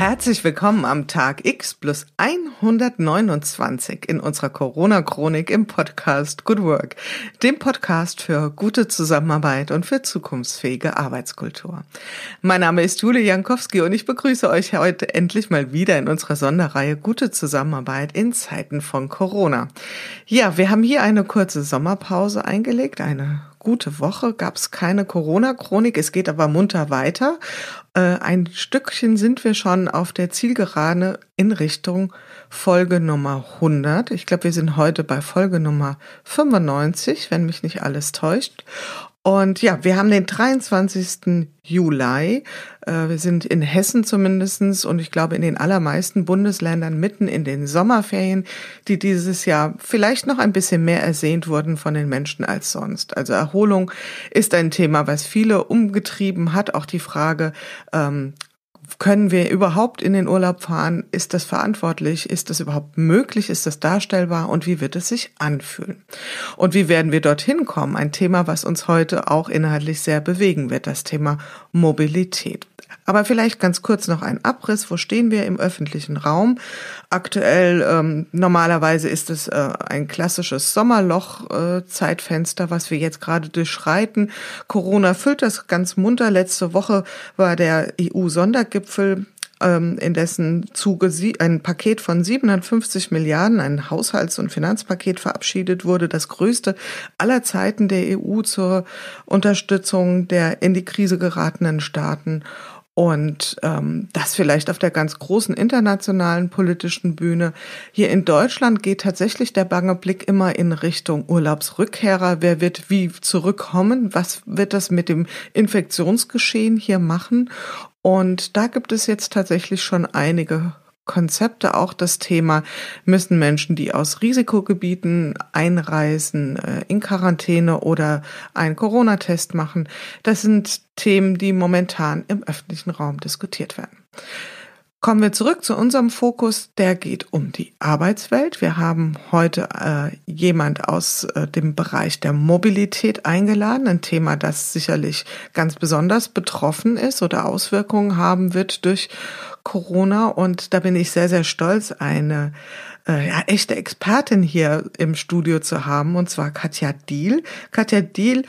Herzlich willkommen am Tag X plus 129 in unserer Corona-Chronik im Podcast Good Work, dem Podcast für gute Zusammenarbeit und für zukunftsfähige Arbeitskultur. Mein Name ist Julie Jankowski und ich begrüße euch heute endlich mal wieder in unserer Sonderreihe Gute Zusammenarbeit in Zeiten von Corona. Ja, wir haben hier eine kurze Sommerpause eingelegt, eine gute Woche, gab es keine Corona-Chronik. Es geht aber munter weiter. Äh, ein Stückchen sind wir schon auf der Zielgerade in Richtung Folge Nummer 100. Ich glaube, wir sind heute bei Folge Nummer 95, wenn mich nicht alles täuscht. Und ja, wir haben den 23. Juli. Äh, wir sind in Hessen zumindestens und ich glaube in den allermeisten Bundesländern mitten in den Sommerferien, die dieses Jahr vielleicht noch ein bisschen mehr ersehnt wurden von den Menschen als sonst. Also Erholung ist ein Thema, was viele umgetrieben hat. Auch die Frage, ähm, können wir überhaupt in den Urlaub fahren? Ist das verantwortlich? Ist das überhaupt möglich? Ist das darstellbar? Und wie wird es sich anfühlen? Und wie werden wir dorthin kommen? Ein Thema, was uns heute auch inhaltlich sehr bewegen wird, das Thema Mobilität. Aber vielleicht ganz kurz noch ein Abriss. Wo stehen wir im öffentlichen Raum? Aktuell, ähm, normalerweise ist es äh, ein klassisches Sommerloch-Zeitfenster, äh, was wir jetzt gerade durchschreiten. Corona füllt das ganz munter. Letzte Woche war der EU-Sondergipfel ähm, in dessen Zuge ein Paket von 750 Milliarden, ein Haushalts- und Finanzpaket verabschiedet wurde, das größte aller Zeiten der EU zur Unterstützung der in die Krise geratenen Staaten. Und ähm, das vielleicht auf der ganz großen internationalen politischen Bühne. Hier in Deutschland geht tatsächlich der bange Blick immer in Richtung Urlaubsrückkehrer. Wer wird wie zurückkommen? Was wird das mit dem Infektionsgeschehen hier machen? Und da gibt es jetzt tatsächlich schon einige Konzepte auch das Thema, müssen Menschen, die aus Risikogebieten einreisen, äh, in Quarantäne oder einen Corona-Test machen. Das sind Themen, die momentan im öffentlichen Raum diskutiert werden. Kommen wir zurück zu unserem Fokus. Der geht um die Arbeitswelt. Wir haben heute äh, jemand aus äh, dem Bereich der Mobilität eingeladen. Ein Thema, das sicherlich ganz besonders betroffen ist oder Auswirkungen haben wird durch Corona. Und da bin ich sehr, sehr stolz, eine äh, ja, echte Expertin hier im Studio zu haben, und zwar Katja Diel. Katja Diel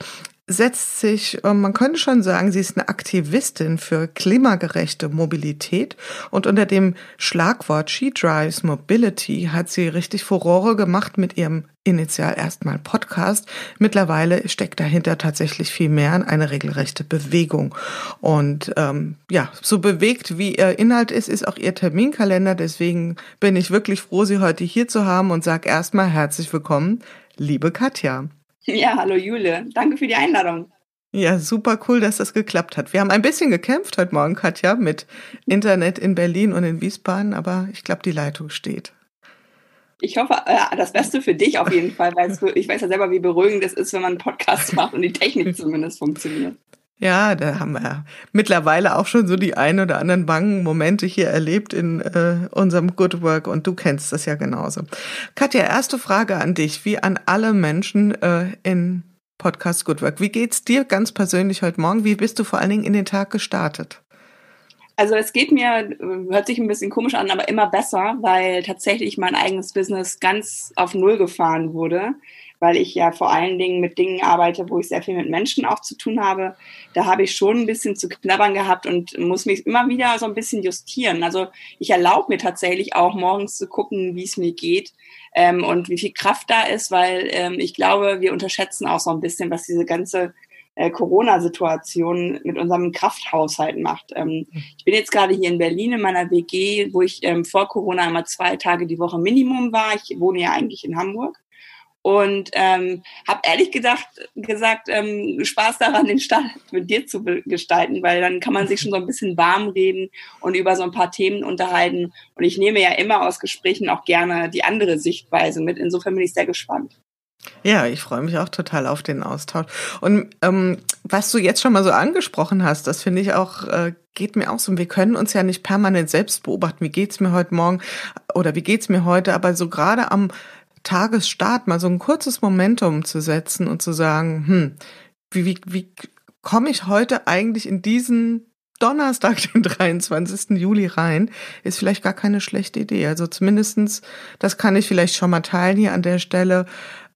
setzt sich, äh, man könnte schon sagen, sie ist eine Aktivistin für klimagerechte Mobilität und unter dem Schlagwort She Drives Mobility hat sie richtig Furore gemacht mit ihrem initial erstmal Podcast. Mittlerweile steckt dahinter tatsächlich viel mehr eine regelrechte Bewegung. Und ähm, ja, so bewegt wie ihr Inhalt ist, ist auch ihr Terminkalender. Deswegen bin ich wirklich froh, Sie heute hier zu haben und sage erstmal herzlich willkommen, liebe Katja. Ja, hallo Jule. Danke für die Einladung. Ja, super cool, dass das geklappt hat. Wir haben ein bisschen gekämpft heute Morgen, Katja, mit Internet in Berlin und in Wiesbaden, aber ich glaube, die Leitung steht. Ich hoffe, äh, das Beste für dich auf jeden Fall, weil ich weiß ja selber, wie beruhigend es ist, wenn man einen Podcast macht und die Technik zumindest funktioniert. Ja, da haben wir mittlerweile auch schon so die ein oder anderen bangen Momente hier erlebt in äh, unserem Good Work und du kennst das ja genauso. Katja, erste Frage an dich, wie an alle Menschen äh, in Podcast Good Work. Wie geht's dir ganz persönlich heute Morgen? Wie bist du vor allen Dingen in den Tag gestartet? Also es geht mir, hört sich ein bisschen komisch an, aber immer besser, weil tatsächlich mein eigenes Business ganz auf Null gefahren wurde weil ich ja vor allen Dingen mit Dingen arbeite, wo ich sehr viel mit Menschen auch zu tun habe. Da habe ich schon ein bisschen zu knabbern gehabt und muss mich immer wieder so ein bisschen justieren. Also ich erlaube mir tatsächlich auch morgens zu gucken, wie es mir geht ähm, und wie viel Kraft da ist, weil ähm, ich glaube, wir unterschätzen auch so ein bisschen, was diese ganze äh, Corona-Situation mit unserem Krafthaushalt macht. Ähm, ich bin jetzt gerade hier in Berlin in meiner WG, wo ich ähm, vor Corona immer zwei Tage die Woche Minimum war. Ich wohne ja eigentlich in Hamburg und ähm, habe ehrlich gedacht, gesagt ähm, Spaß daran, den Start mit dir zu gestalten, weil dann kann man sich schon so ein bisschen warm reden und über so ein paar Themen unterhalten. Und ich nehme ja immer aus Gesprächen auch gerne die andere Sichtweise mit. Insofern bin ich sehr gespannt. Ja, ich freue mich auch total auf den Austausch. Und ähm, was du jetzt schon mal so angesprochen hast, das finde ich auch, äh, geht mir auch so. Wir können uns ja nicht permanent selbst beobachten, wie geht's mir heute Morgen oder wie geht's mir heute, aber so gerade am Tagesstart mal so ein kurzes Momentum zu setzen und zu sagen, hm, wie, wie, wie komme ich heute eigentlich in diesen Donnerstag, den 23. Juli rein, ist vielleicht gar keine schlechte Idee. Also zumindestens, das kann ich vielleicht schon mal teilen hier an der Stelle,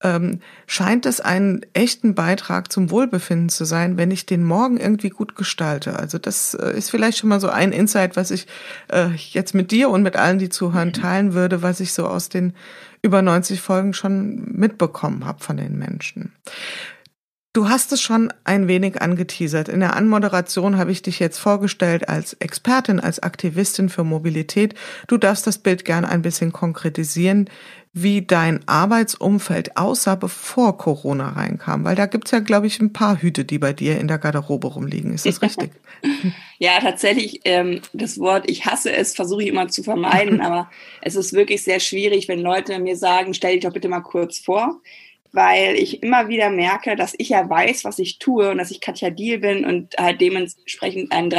ähm, scheint es einen echten Beitrag zum Wohlbefinden zu sein, wenn ich den Morgen irgendwie gut gestalte. Also das äh, ist vielleicht schon mal so ein Insight, was ich äh, jetzt mit dir und mit allen, die zuhören, teilen würde, was ich so aus den über 90 Folgen schon mitbekommen habe von den Menschen. Du hast es schon ein wenig angeteasert. In der Anmoderation habe ich dich jetzt vorgestellt als Expertin, als Aktivistin für Mobilität. Du darfst das Bild gern ein bisschen konkretisieren, wie dein Arbeitsumfeld aussah, bevor Corona reinkam. Weil da gibt's ja, glaube ich, ein paar Hüte, die bei dir in der Garderobe rumliegen. Ist das richtig? ja, tatsächlich, ähm, das Wort ich hasse es, versuche ich immer zu vermeiden. aber es ist wirklich sehr schwierig, wenn Leute mir sagen, stell dich doch bitte mal kurz vor weil ich immer wieder merke, dass ich ja weiß, was ich tue und dass ich Katja Diel bin und halt dementsprechend einen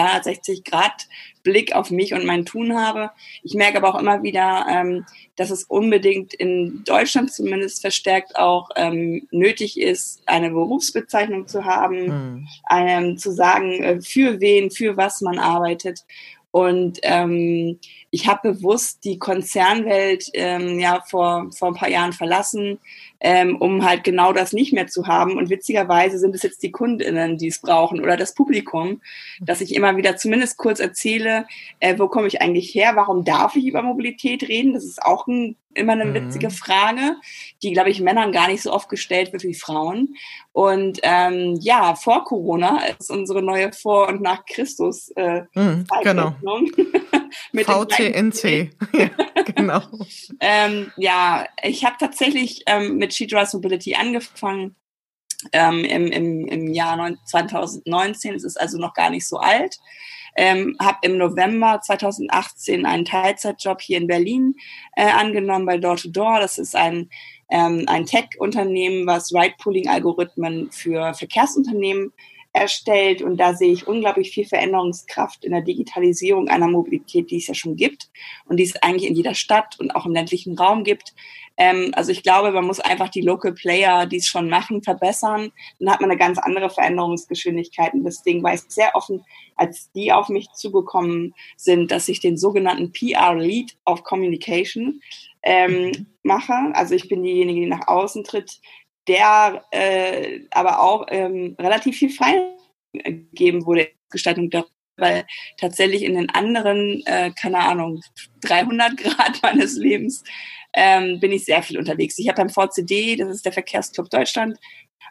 360-Grad-Blick auf mich und mein Tun habe. Ich merke aber auch immer wieder, ähm, dass es unbedingt in Deutschland zumindest verstärkt auch ähm, nötig ist, eine Berufsbezeichnung zu haben, mhm. einem zu sagen, äh, für wen, für was man arbeitet. Und ähm, ich habe bewusst die Konzernwelt ähm, ja vor, vor ein paar Jahren verlassen, ähm, um halt genau das nicht mehr zu haben. Und witzigerweise sind es jetzt die KundInnen, die es brauchen oder das Publikum, dass ich immer wieder zumindest kurz erzähle, äh, wo komme ich eigentlich her, warum darf ich über Mobilität reden? Das ist auch ein, immer eine mhm. witzige Frage, die, glaube ich, Männern gar nicht so oft gestellt wird wie Frauen. Und ähm, ja, vor Corona ist unsere neue Vor- und nach Christus äh, mhm, genau. mit VCNC. ja, genau. ähm, ja, ich habe tatsächlich ähm, mit She Drives Mobility angefangen ähm, im, im, im Jahr 2019. Es ist also noch gar nicht so alt. Ähm, habe im November 2018 einen Teilzeitjob hier in Berlin äh, angenommen bei Door to Door. Das ist ein ähm, ein Tech-Unternehmen, was Ride-Pooling-Algorithmen für Verkehrsunternehmen erstellt und da sehe ich unglaublich viel Veränderungskraft in der Digitalisierung einer Mobilität, die es ja schon gibt und die es eigentlich in jeder Stadt und auch im ländlichen Raum gibt. Ähm, also ich glaube, man muss einfach die Local Player, die es schon machen, verbessern. Dann hat man eine ganz andere Veränderungsgeschwindigkeit. Und deswegen war ich sehr offen, als die auf mich zugekommen sind, dass ich den sogenannten PR Lead of Communication ähm, mache. Also ich bin diejenige, die nach außen tritt, der äh, aber auch ähm, relativ viel freigegeben wurde, Gestaltung der weil tatsächlich in den anderen, äh, keine Ahnung, 300 Grad meines Lebens ähm, bin ich sehr viel unterwegs. Ich habe beim VCD, das ist der Verkehrsclub Deutschland,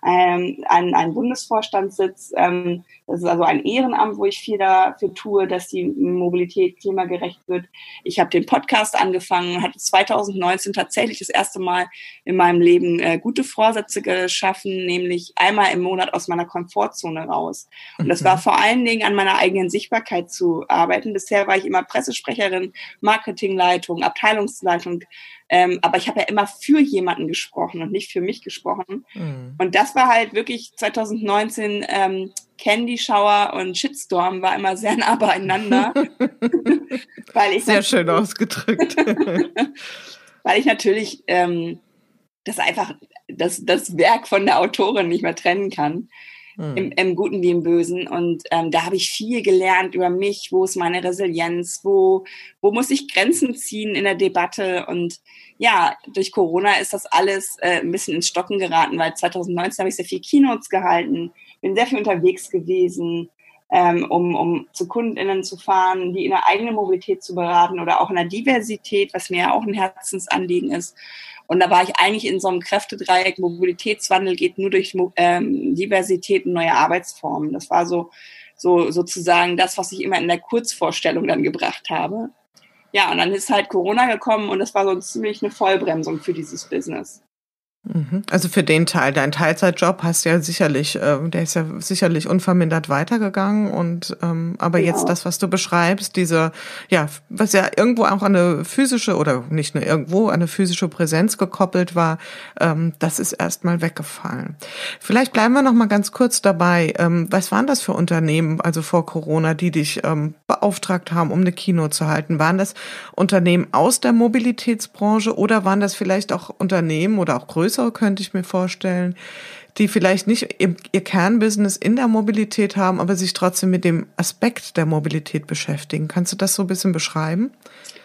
ähm, einen, einen Bundesvorstandssitz. Ähm, das ist also ein Ehrenamt, wo ich viel dafür tue, dass die Mobilität klimagerecht wird. Ich habe den Podcast angefangen, hatte 2019 tatsächlich das erste Mal in meinem Leben äh, gute Vorsätze geschaffen, nämlich einmal im Monat aus meiner Komfortzone raus. Und das war mhm. vor allen Dingen an meiner eigenen Sichtbarkeit zu arbeiten. Bisher war ich immer Pressesprecherin, Marketingleitung, Abteilungsleitung, ähm, aber ich habe ja immer für jemanden gesprochen und nicht für mich gesprochen. Mhm. Und das war halt wirklich 2019 ähm, Candy Shower und Shitstorm war immer sehr nah beieinander. weil ich sehr schön ausgedrückt. weil ich natürlich ähm, das einfach das, das Werk von der Autorin nicht mehr trennen kann. Mhm. Im, Im Guten wie im Bösen. Und ähm, da habe ich viel gelernt über mich, wo ist meine Resilienz, wo, wo muss ich Grenzen ziehen in der Debatte. Und ja, durch Corona ist das alles äh, ein bisschen ins Stocken geraten, weil 2019 habe ich sehr viel Keynotes gehalten, bin sehr viel unterwegs gewesen, ähm, um, um zu KundInnen zu fahren, die in der eigenen Mobilität zu beraten oder auch in der Diversität, was mir ja auch ein Herzensanliegen ist. Und da war ich eigentlich in so einem Kräftedreieck, Mobilitätswandel geht nur durch ähm, Diversität und neue Arbeitsformen. Das war so, so sozusagen das, was ich immer in der Kurzvorstellung dann gebracht habe. Ja, und dann ist halt Corona gekommen und das war so ziemlich eine Vollbremsung für dieses Business. Mhm. Also für den Teil, dein Teilzeitjob hast ja sicherlich, äh, der ist ja sicherlich unvermindert weitergegangen und ähm, aber genau. jetzt das, was du beschreibst, diese, ja, was ja irgendwo auch an eine physische oder nicht nur irgendwo an eine physische Präsenz gekoppelt war, ähm, das ist erstmal weggefallen. Vielleicht bleiben wir noch mal ganz kurz dabei. Ähm, was waren das für Unternehmen, also vor Corona, die dich ähm, beauftragt haben, um eine Kino zu halten? Waren das Unternehmen aus der Mobilitätsbranche oder waren das vielleicht auch Unternehmen oder auch größere größere, könnte ich mir vorstellen, die vielleicht nicht ihr Kernbusiness in der Mobilität haben, aber sich trotzdem mit dem Aspekt der Mobilität beschäftigen. Kannst du das so ein bisschen beschreiben?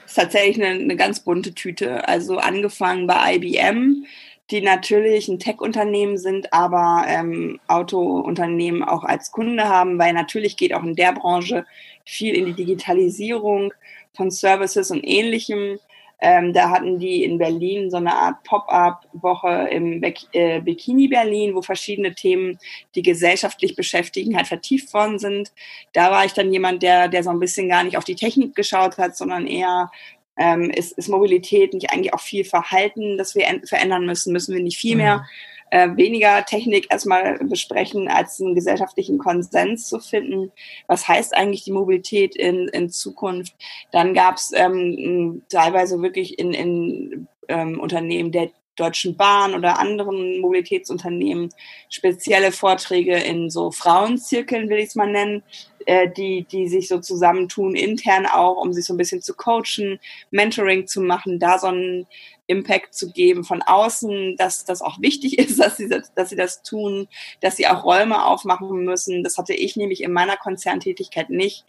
Das ist tatsächlich eine, eine ganz bunte Tüte. Also angefangen bei IBM, die natürlich ein Tech-Unternehmen sind, aber ähm, Autounternehmen auch als Kunde haben, weil natürlich geht auch in der Branche viel in die Digitalisierung von Services und ähnlichem. Ähm, da hatten die in Berlin so eine Art Pop-up-Woche im Be äh, Bikini Berlin, wo verschiedene Themen, die gesellschaftlich beschäftigen, halt vertieft worden sind. Da war ich dann jemand, der, der so ein bisschen gar nicht auf die Technik geschaut hat, sondern eher ähm, ist, ist Mobilität nicht eigentlich auch viel Verhalten, das wir verändern müssen? Müssen wir nicht viel mehr mhm äh, weniger Technik erstmal besprechen, als einen gesellschaftlichen Konsens zu finden. Was heißt eigentlich die Mobilität in, in Zukunft? Dann gab es ähm, teilweise wirklich in, in ähm, Unternehmen der Deutschen Bahn oder anderen Mobilitätsunternehmen spezielle Vorträge in so Frauenzirkeln, will ich es mal nennen, die, die sich so zusammentun, intern auch, um sich so ein bisschen zu coachen, Mentoring zu machen, da so einen Impact zu geben von außen, dass das auch wichtig ist, dass sie, das, dass sie das tun, dass sie auch Räume aufmachen müssen. Das hatte ich nämlich in meiner Konzerntätigkeit nicht.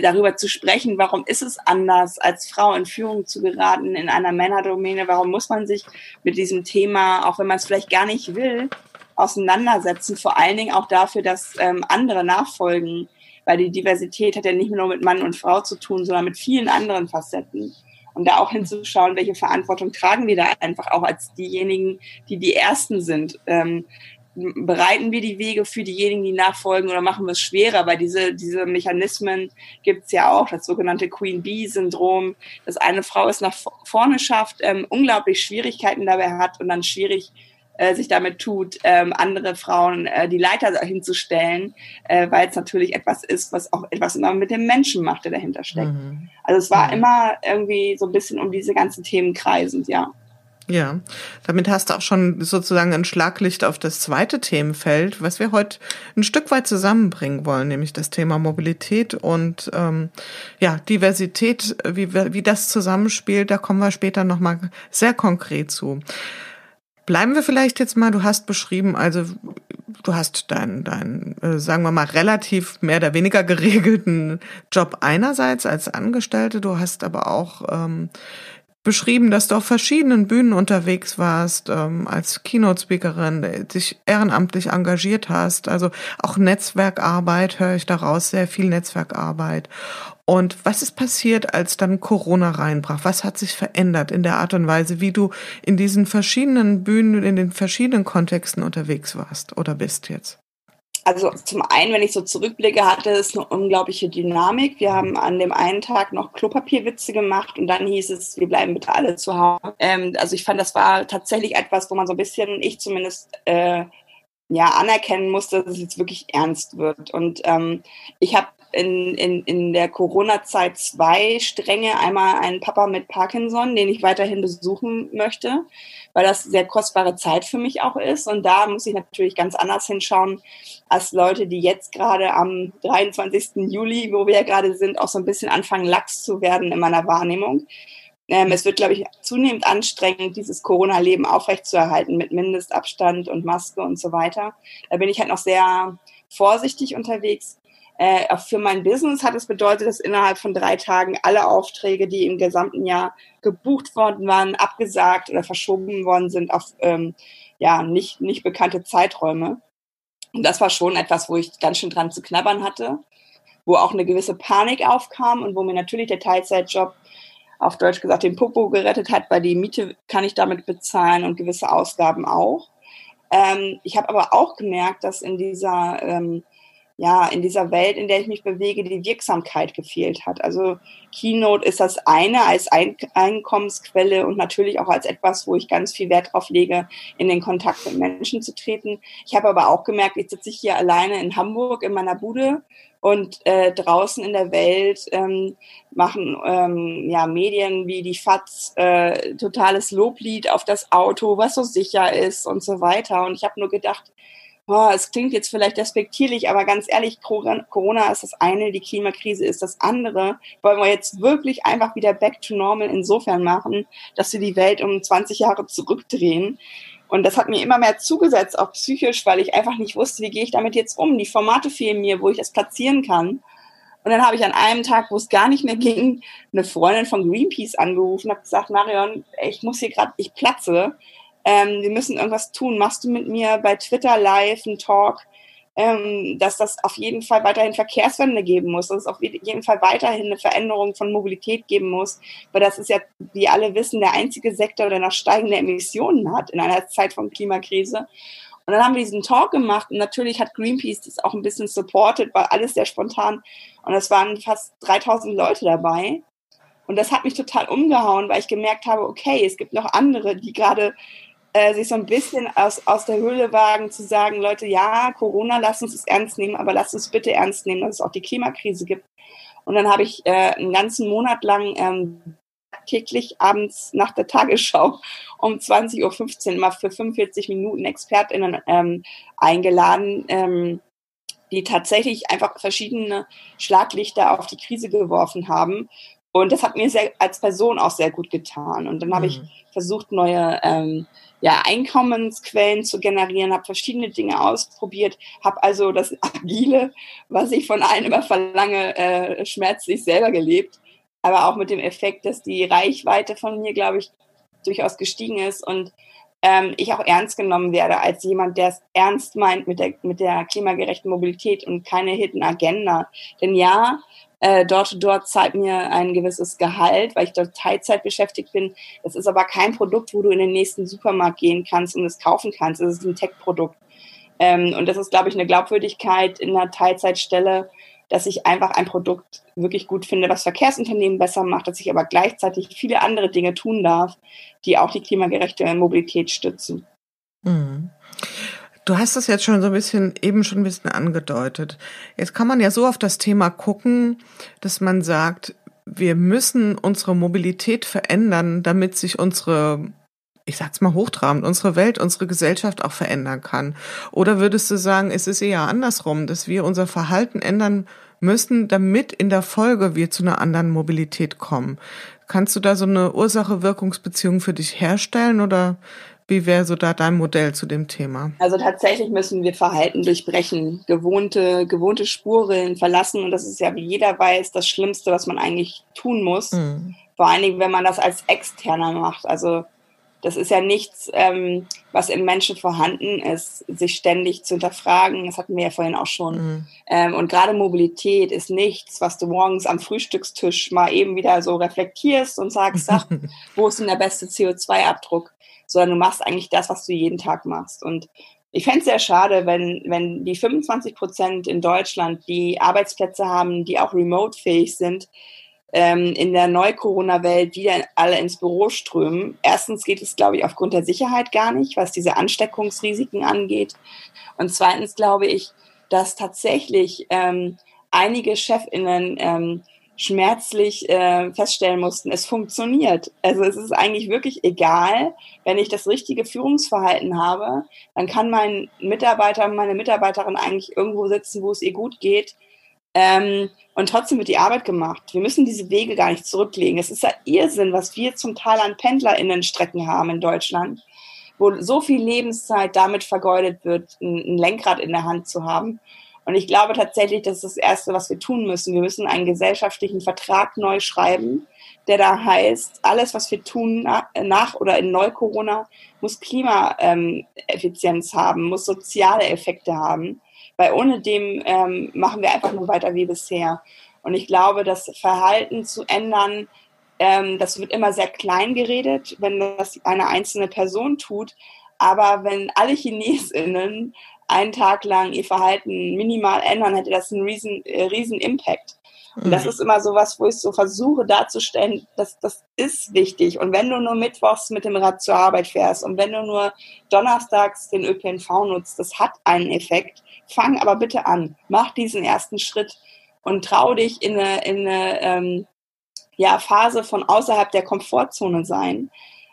Darüber zu sprechen, warum ist es anders, als Frau in Führung zu geraten in einer Männerdomäne? Warum muss man sich mit diesem Thema, auch wenn man es vielleicht gar nicht will, auseinandersetzen? Vor allen Dingen auch dafür, dass ähm, andere nachfolgen. Weil die Diversität hat ja nicht nur mit Mann und Frau zu tun, sondern mit vielen anderen Facetten und da auch hinzuschauen, welche Verantwortung tragen wir da einfach auch als diejenigen, die die Ersten sind. Ähm, bereiten wir die Wege für diejenigen, die nachfolgen oder machen wir es schwerer? Weil diese, diese Mechanismen gibt es ja auch, das sogenannte Queen Bee-Syndrom, dass eine Frau es nach vorne schafft, ähm, unglaublich Schwierigkeiten dabei hat und dann schwierig äh, sich damit tut, ähm, andere Frauen äh, die Leiter hinzustellen, äh, weil es natürlich etwas ist, was auch etwas immer mit dem Menschen macht, der dahinter steckt. Mhm. Also es war mhm. immer irgendwie so ein bisschen um diese ganzen Themen kreisend, ja. Ja, damit hast du auch schon sozusagen ein Schlaglicht auf das zweite Themenfeld, was wir heute ein Stück weit zusammenbringen wollen, nämlich das Thema Mobilität und ähm, ja Diversität, wie, wie das zusammenspielt. Da kommen wir später noch mal sehr konkret zu. Bleiben wir vielleicht jetzt mal, du hast beschrieben, also du hast deinen, dein, äh, sagen wir mal, relativ mehr oder weniger geregelten Job einerseits als Angestellte, du hast aber auch ähm, beschrieben, dass du auf verschiedenen Bühnen unterwegs warst, ähm, als Keynote-Speakerin, dich ehrenamtlich engagiert hast, also auch Netzwerkarbeit höre ich daraus, sehr viel Netzwerkarbeit. Und was ist passiert, als dann Corona reinbrach? Was hat sich verändert in der Art und Weise, wie du in diesen verschiedenen Bühnen, in den verschiedenen Kontexten unterwegs warst oder bist jetzt? also zum einen, wenn ich so zurückblicke, hatte es eine unglaubliche Dynamik. Wir haben an dem einen Tag noch Klopapierwitze gemacht und dann hieß es, wir bleiben bitte alle zu Hause. Ähm, also ich fand, das war tatsächlich etwas, wo man so ein bisschen, ich zumindest, äh, ja, anerkennen musste, dass es jetzt wirklich ernst wird. Und ähm, ich habe in, in, in der Corona-Zeit zwei Stränge. Einmal einen Papa mit Parkinson, den ich weiterhin besuchen möchte, weil das sehr kostbare Zeit für mich auch ist. Und da muss ich natürlich ganz anders hinschauen als Leute, die jetzt gerade am 23. Juli, wo wir ja gerade sind, auch so ein bisschen anfangen, lax zu werden in meiner Wahrnehmung. Ähm, es wird, glaube ich, zunehmend anstrengend, dieses Corona-Leben aufrechtzuerhalten mit Mindestabstand und Maske und so weiter. Da bin ich halt noch sehr vorsichtig unterwegs. Äh, für mein Business hat es bedeutet, dass innerhalb von drei Tagen alle Aufträge, die im gesamten Jahr gebucht worden waren, abgesagt oder verschoben worden sind auf ähm, ja nicht nicht bekannte Zeiträume. Und das war schon etwas, wo ich ganz schön dran zu knabbern hatte, wo auch eine gewisse Panik aufkam und wo mir natürlich der Teilzeitjob auf Deutsch gesagt den Popo gerettet hat, weil die Miete kann ich damit bezahlen und gewisse Ausgaben auch. Ähm, ich habe aber auch gemerkt, dass in dieser ähm, ja, in dieser Welt, in der ich mich bewege, die Wirksamkeit gefehlt hat. Also Keynote ist das eine als Ein Einkommensquelle und natürlich auch als etwas, wo ich ganz viel Wert drauf lege, in den Kontakt mit Menschen zu treten. Ich habe aber auch gemerkt, ich sitze hier alleine in Hamburg in meiner Bude und äh, draußen in der Welt ähm, machen ähm, ja Medien wie die FATS äh, totales Loblied auf das Auto, was so sicher ist und so weiter. Und ich habe nur gedacht, oh, es klingt jetzt vielleicht respektierlich, aber ganz ehrlich, Corona ist das eine, die Klimakrise ist das andere. Wollen wir jetzt wirklich einfach wieder back to normal insofern machen, dass wir die Welt um 20 Jahre zurückdrehen? Und das hat mir immer mehr zugesetzt, auch psychisch, weil ich einfach nicht wusste, wie gehe ich damit jetzt um. Die Formate fehlen mir, wo ich das platzieren kann. Und dann habe ich an einem Tag, wo es gar nicht mehr ging, eine Freundin von Greenpeace angerufen, habe gesagt, Marion, ich muss hier gerade, ich platze ähm, wir müssen irgendwas tun. Machst du mit mir bei Twitter live einen Talk, ähm, dass das auf jeden Fall weiterhin Verkehrswende geben muss, dass es auf jeden Fall weiterhin eine Veränderung von Mobilität geben muss, weil das ist ja, wie alle wissen, der einzige Sektor, der noch steigende Emissionen hat in einer Zeit von Klimakrise. Und dann haben wir diesen Talk gemacht und natürlich hat Greenpeace das auch ein bisschen supported, war alles sehr spontan und es waren fast 3000 Leute dabei. Und das hat mich total umgehauen, weil ich gemerkt habe, okay, es gibt noch andere, die gerade äh, sich so ein bisschen aus, aus der Höhle wagen, zu sagen, Leute, ja, Corona, lasst uns es ernst nehmen, aber lasst uns bitte ernst nehmen, dass es auch die Klimakrise gibt. Und dann habe ich äh, einen ganzen Monat lang ähm, täglich abends nach der Tagesschau um 20.15 Uhr mal für 45 Minuten ExpertInnen ähm, eingeladen, ähm, die tatsächlich einfach verschiedene Schlaglichter auf die Krise geworfen haben. Und das hat mir sehr, als Person auch sehr gut getan. Und dann habe mhm. ich versucht, neue ähm, ja, Einkommensquellen zu generieren, habe verschiedene Dinge ausprobiert, habe also das Agile, was ich von allen immer verlange, äh, schmerzlich selber gelebt, aber auch mit dem Effekt, dass die Reichweite von mir, glaube ich, durchaus gestiegen ist und ähm, ich auch ernst genommen werde als jemand, der es ernst meint mit der, mit der klimagerechten Mobilität und keine Hidden Agenda. Denn ja, äh, dort dort zahlt mir ein gewisses Gehalt, weil ich dort Teilzeit beschäftigt bin. Das ist aber kein Produkt, wo du in den nächsten Supermarkt gehen kannst und es kaufen kannst. Es ist ein Tech-Produkt. Ähm, und das ist, glaube ich, eine Glaubwürdigkeit in einer Teilzeitstelle, dass ich einfach ein Produkt wirklich gut finde, was Verkehrsunternehmen besser macht, dass ich aber gleichzeitig viele andere Dinge tun darf, die auch die klimagerechte Mobilität stützen. Mhm. Du hast es jetzt schon so ein bisschen, eben schon ein bisschen angedeutet. Jetzt kann man ja so auf das Thema gucken, dass man sagt, wir müssen unsere Mobilität verändern, damit sich unsere, ich sag's mal hochtrabend, unsere Welt, unsere Gesellschaft auch verändern kann. Oder würdest du sagen, es ist eher andersrum, dass wir unser Verhalten ändern müssen, damit in der Folge wir zu einer anderen Mobilität kommen? Kannst du da so eine Ursache-Wirkungsbeziehung für dich herstellen oder wie wäre so da dein Modell zu dem Thema? Also tatsächlich müssen wir Verhalten durchbrechen, gewohnte, gewohnte Spuren verlassen. Und das ist ja, wie jeder weiß, das Schlimmste, was man eigentlich tun muss. Mhm. Vor allen Dingen, wenn man das als Externer macht. Also das ist ja nichts, ähm, was im Menschen vorhanden ist, sich ständig zu hinterfragen. Das hatten wir ja vorhin auch schon. Mhm. Ähm, und gerade Mobilität ist nichts, was du morgens am Frühstückstisch mal eben wieder so reflektierst und sagst, ach, wo ist denn der beste CO2-Abdruck? sondern du machst eigentlich das, was du jeden Tag machst. Und ich fände es sehr schade, wenn, wenn die 25 Prozent in Deutschland, die Arbeitsplätze haben, die auch remote-fähig sind, ähm, in der Neu-Corona-Welt wieder alle ins Büro strömen. Erstens geht es, glaube ich, aufgrund der Sicherheit gar nicht, was diese Ansteckungsrisiken angeht. Und zweitens glaube ich, dass tatsächlich ähm, einige Chefinnen ähm, schmerzlich äh, feststellen mussten, es funktioniert. Also es ist eigentlich wirklich egal, wenn ich das richtige Führungsverhalten habe, dann kann mein Mitarbeiter, meine Mitarbeiterin eigentlich irgendwo sitzen, wo es ihr gut geht. Ähm, und trotzdem wird die Arbeit gemacht. Wir müssen diese Wege gar nicht zurücklegen. Es ist ja Irrsinn, was wir zum Teil an PendlerInnenstrecken haben in Deutschland, wo so viel Lebenszeit damit vergeudet wird, ein, ein Lenkrad in der Hand zu haben. Und ich glaube tatsächlich, das ist das Erste, was wir tun müssen. Wir müssen einen gesellschaftlichen Vertrag neu schreiben, der da heißt, alles, was wir tun nach oder in Neu-Corona, muss Klimaeffizienz haben, muss soziale Effekte haben. Weil ohne dem ähm, machen wir einfach nur weiter wie bisher. Und ich glaube, das Verhalten zu ändern, ähm, das wird immer sehr klein geredet, wenn das eine einzelne Person tut. aber wenn alle Chinesinnen einen Tag lang ihr Verhalten minimal ändern, hätte das einen riesen, äh, riesen Impact. Und das mhm. ist immer so was, wo ich so versuche darzustellen, dass das ist wichtig. Und wenn du nur mittwochs mit dem Rad zur Arbeit fährst und wenn du nur donnerstags den ÖPNV nutzt, das hat einen Effekt. Fang aber bitte an. Mach diesen ersten Schritt und trau dich in eine, in eine ähm, ja, Phase von außerhalb der Komfortzone sein.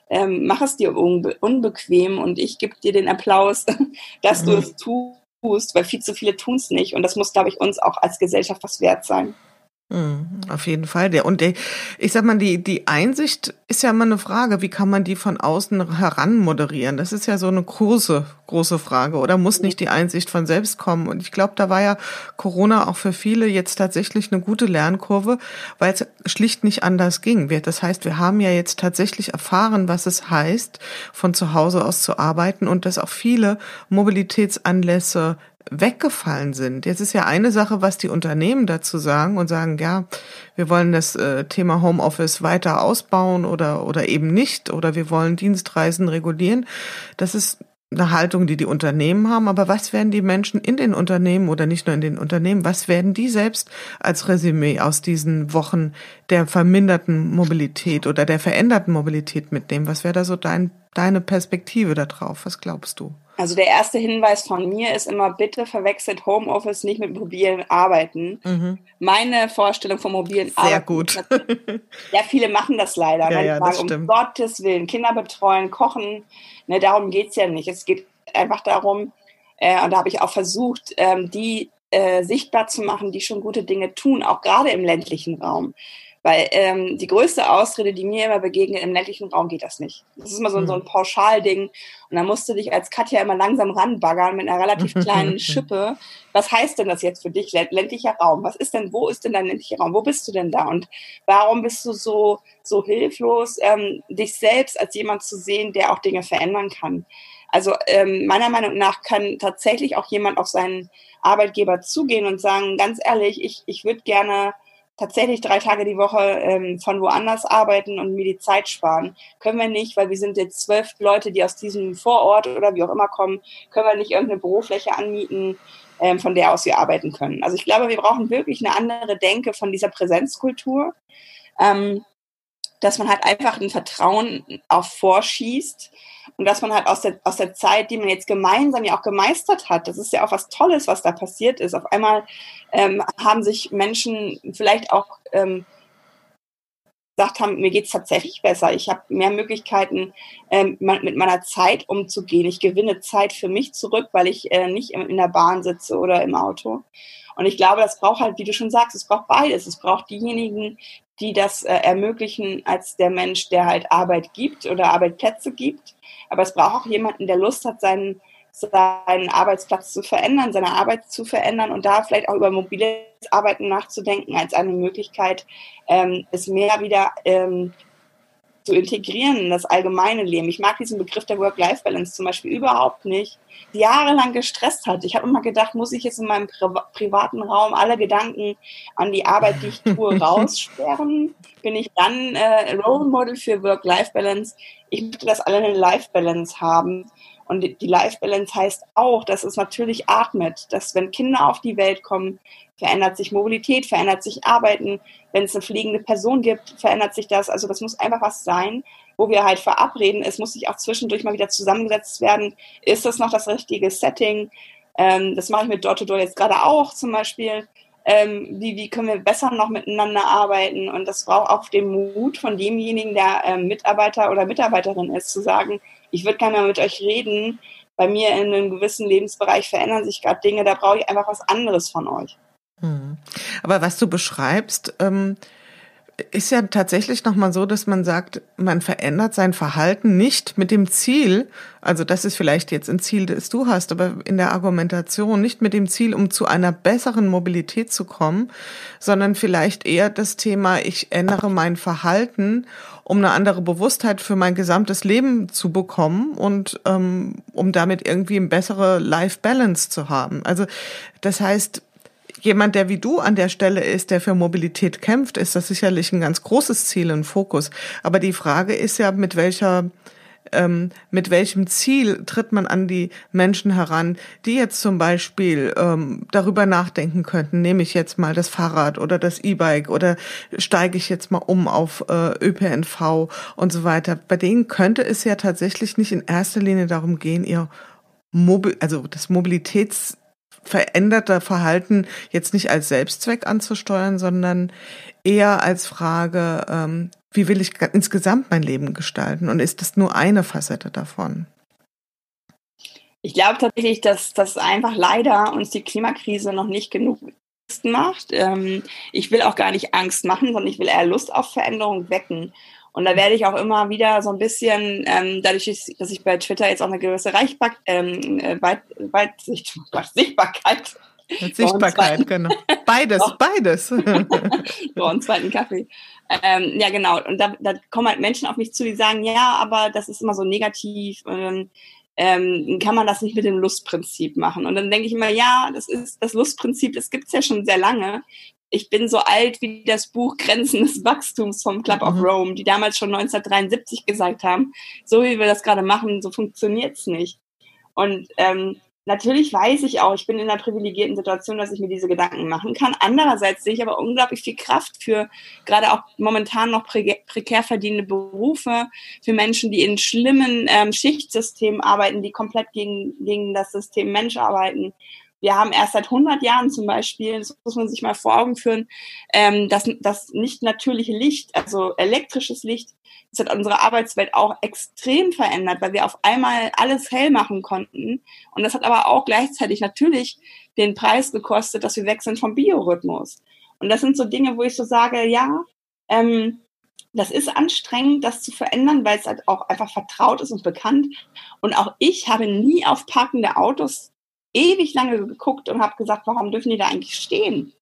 Ähm, mach es dir unbe unbequem und ich gebe dir den Applaus, dass mhm. du es tust, weil viel zu viele tun es nicht. Und das muss, glaube ich, uns auch als Gesellschaft was wert sein. Mhm, auf jeden Fall. Und ich sag mal, die die Einsicht ist ja immer eine Frage, wie kann man die von außen heran moderieren? Das ist ja so eine große große Frage. Oder muss nicht die Einsicht von selbst kommen? Und ich glaube, da war ja Corona auch für viele jetzt tatsächlich eine gute Lernkurve, weil es schlicht nicht anders ging. Das heißt, wir haben ja jetzt tatsächlich erfahren, was es heißt, von zu Hause aus zu arbeiten und dass auch viele Mobilitätsanlässe weggefallen sind. Jetzt ist ja eine Sache, was die Unternehmen dazu sagen und sagen, ja, wir wollen das äh, Thema Homeoffice weiter ausbauen oder, oder eben nicht oder wir wollen Dienstreisen regulieren. Das ist eine Haltung, die die Unternehmen haben. Aber was werden die Menschen in den Unternehmen oder nicht nur in den Unternehmen, was werden die selbst als Resümee aus diesen Wochen der verminderten Mobilität oder der veränderten Mobilität mitnehmen? Was wäre da so dein, deine Perspektive darauf? Was glaubst du? Also der erste Hinweis von mir ist immer, bitte verwechselt Homeoffice nicht mit mobilen Arbeiten. Mhm. Meine Vorstellung von mobilen Sehr Arbeiten. gut. ja, viele machen das leider. Ja, ja, das sagen, um Gottes Willen, Kinder betreuen, kochen. Ne, darum geht's ja nicht. Es geht einfach darum, äh, und da habe ich auch versucht, ähm, die äh, sichtbar zu machen, die schon gute Dinge tun, auch gerade im ländlichen Raum. Weil ähm, die größte Ausrede, die mir immer begegnet, im ländlichen Raum geht das nicht. Das ist immer so, so ein hm. Pauschalding. Und da musst du dich als Katja immer langsam ranbaggern mit einer relativ kleinen Schippe. Was heißt denn das jetzt für dich, ländlicher Raum? Was ist denn, wo ist denn dein ländlicher Raum? Wo bist du denn da? Und warum bist du so, so hilflos, ähm, dich selbst als jemand zu sehen, der auch Dinge verändern kann? Also ähm, meiner Meinung nach kann tatsächlich auch jemand auf seinen Arbeitgeber zugehen und sagen, ganz ehrlich, ich, ich würde gerne tatsächlich drei Tage die Woche ähm, von woanders arbeiten und mir die Zeit sparen. Können wir nicht, weil wir sind jetzt zwölf Leute, die aus diesem Vorort oder wie auch immer kommen, können wir nicht irgendeine Bürofläche anmieten, ähm, von der aus wir arbeiten können. Also ich glaube, wir brauchen wirklich eine andere Denke von dieser Präsenzkultur. Ähm, dass man halt einfach ein Vertrauen auf vorschießt und dass man halt aus der, aus der Zeit, die man jetzt gemeinsam ja auch gemeistert hat, das ist ja auch was Tolles, was da passiert ist. Auf einmal ähm, haben sich Menschen vielleicht auch ähm, gesagt haben, mir geht's tatsächlich besser. Ich habe mehr Möglichkeiten, ähm, mit meiner Zeit umzugehen. Ich gewinne Zeit für mich zurück, weil ich äh, nicht in der Bahn sitze oder im Auto. Und ich glaube, das braucht halt, wie du schon sagst, es braucht beides. Es braucht diejenigen, die das äh, ermöglichen, als der Mensch, der halt Arbeit gibt oder Arbeitsplätze gibt. Aber es braucht auch jemanden, der Lust hat, seinen, seinen Arbeitsplatz zu verändern, seine Arbeit zu verändern und da vielleicht auch über mobiles Arbeiten nachzudenken als eine Möglichkeit, ähm, es mehr wieder ähm, zu integrieren in das allgemeine Leben. Ich mag diesen Begriff der Work-Life-Balance zum Beispiel überhaupt nicht. Jahrelang gestresst hat. Ich habe immer gedacht, muss ich jetzt in meinem Pri privaten Raum alle Gedanken an die Arbeit, die ich tue, raussperren? Bin ich dann äh, Role Model für Work-Life-Balance? Ich möchte, dass alle eine Life-Balance haben. Und die Life-Balance heißt auch, dass es natürlich atmet, dass wenn Kinder auf die Welt kommen, verändert sich Mobilität, verändert sich Arbeiten. Wenn es eine fliegende Person gibt, verändert sich das. Also das muss einfach was sein, wo wir halt verabreden. Es muss sich auch zwischendurch mal wieder zusammengesetzt werden. Ist das noch das richtige Setting? Ähm, das mache ich mit Door-to-Door jetzt gerade auch zum Beispiel. Ähm, wie, wie können wir besser noch miteinander arbeiten? Und das braucht auch den Mut von demjenigen, der ähm, Mitarbeiter oder Mitarbeiterin ist, zu sagen, ich würde gerne mal mit euch reden. Bei mir in einem gewissen Lebensbereich verändern sich gerade Dinge, da brauche ich einfach was anderes von euch. Hm. Aber was du beschreibst, ähm, ist ja tatsächlich nochmal so, dass man sagt, man verändert sein Verhalten nicht mit dem Ziel, also das ist vielleicht jetzt ein Ziel, das du hast, aber in der Argumentation nicht mit dem Ziel, um zu einer besseren Mobilität zu kommen, sondern vielleicht eher das Thema, ich ändere mein Verhalten, um eine andere Bewusstheit für mein gesamtes Leben zu bekommen und ähm, um damit irgendwie eine bessere Life-Balance zu haben. Also das heißt, jemand, der wie du an der Stelle ist, der für Mobilität kämpft, ist das sicherlich ein ganz großes Ziel, ein Fokus. Aber die Frage ist ja, mit welcher ähm, mit welchem Ziel tritt man an die Menschen heran, die jetzt zum Beispiel ähm, darüber nachdenken könnten, nehme ich jetzt mal das Fahrrad oder das E-Bike oder steige ich jetzt mal um auf äh, ÖPNV und so weiter. Bei denen könnte es ja tatsächlich nicht in erster Linie darum gehen, ihr Mobil, also das Mobilitäts veränderte Verhalten jetzt nicht als Selbstzweck anzusteuern, sondern eher als Frage, ähm, wie will ich insgesamt mein Leben gestalten? Und ist das nur eine Facette davon? Ich glaube tatsächlich, dass das einfach leider uns die Klimakrise noch nicht genug macht. Ähm, ich will auch gar nicht Angst machen, sondern ich will eher Lust auf Veränderung wecken. Und da werde ich auch immer wieder so ein bisschen, ähm, dadurch, dass ich bei Twitter jetzt auch eine gewisse Reichbar ähm, äh, Weit, Weitsicht, Sichtbarkeit Sichtbarkeit, genau. Beides, beides. so, einen zweiten Kaffee. Ähm, ja, genau. Und da, da kommen halt Menschen auf mich zu, die sagen, ja, aber das ist immer so negativ. Ähm, ähm, kann man das nicht mit dem Lustprinzip machen? Und dann denke ich immer, ja, das ist das Lustprinzip, das gibt's ja schon sehr lange. Ich bin so alt wie das Buch Grenzen des Wachstums vom Club mhm. of Rome, die damals schon 1973 gesagt haben, so wie wir das gerade machen, so funktioniert's nicht. Und ähm, Natürlich weiß ich auch, ich bin in einer privilegierten Situation, dass ich mir diese Gedanken machen kann. Andererseits sehe ich aber unglaublich viel Kraft für gerade auch momentan noch prekär verdienende Berufe, für Menschen, die in schlimmen ähm, Schichtsystemen arbeiten, die komplett gegen, gegen das System Mensch arbeiten. Wir haben erst seit 100 Jahren zum Beispiel, das muss man sich mal vor Augen führen, ähm, das, das nicht natürliche Licht, also elektrisches Licht, das hat unsere Arbeitswelt auch extrem verändert, weil wir auf einmal alles hell machen konnten. Und das hat aber auch gleichzeitig natürlich den Preis gekostet, dass wir weg sind vom Biorhythmus. Und das sind so Dinge, wo ich so sage, ja, ähm, das ist anstrengend, das zu verändern, weil es halt auch einfach vertraut ist und bekannt. Und auch ich habe nie auf parkende Autos ewig lange geguckt und habe gesagt, warum dürfen die da eigentlich stehen?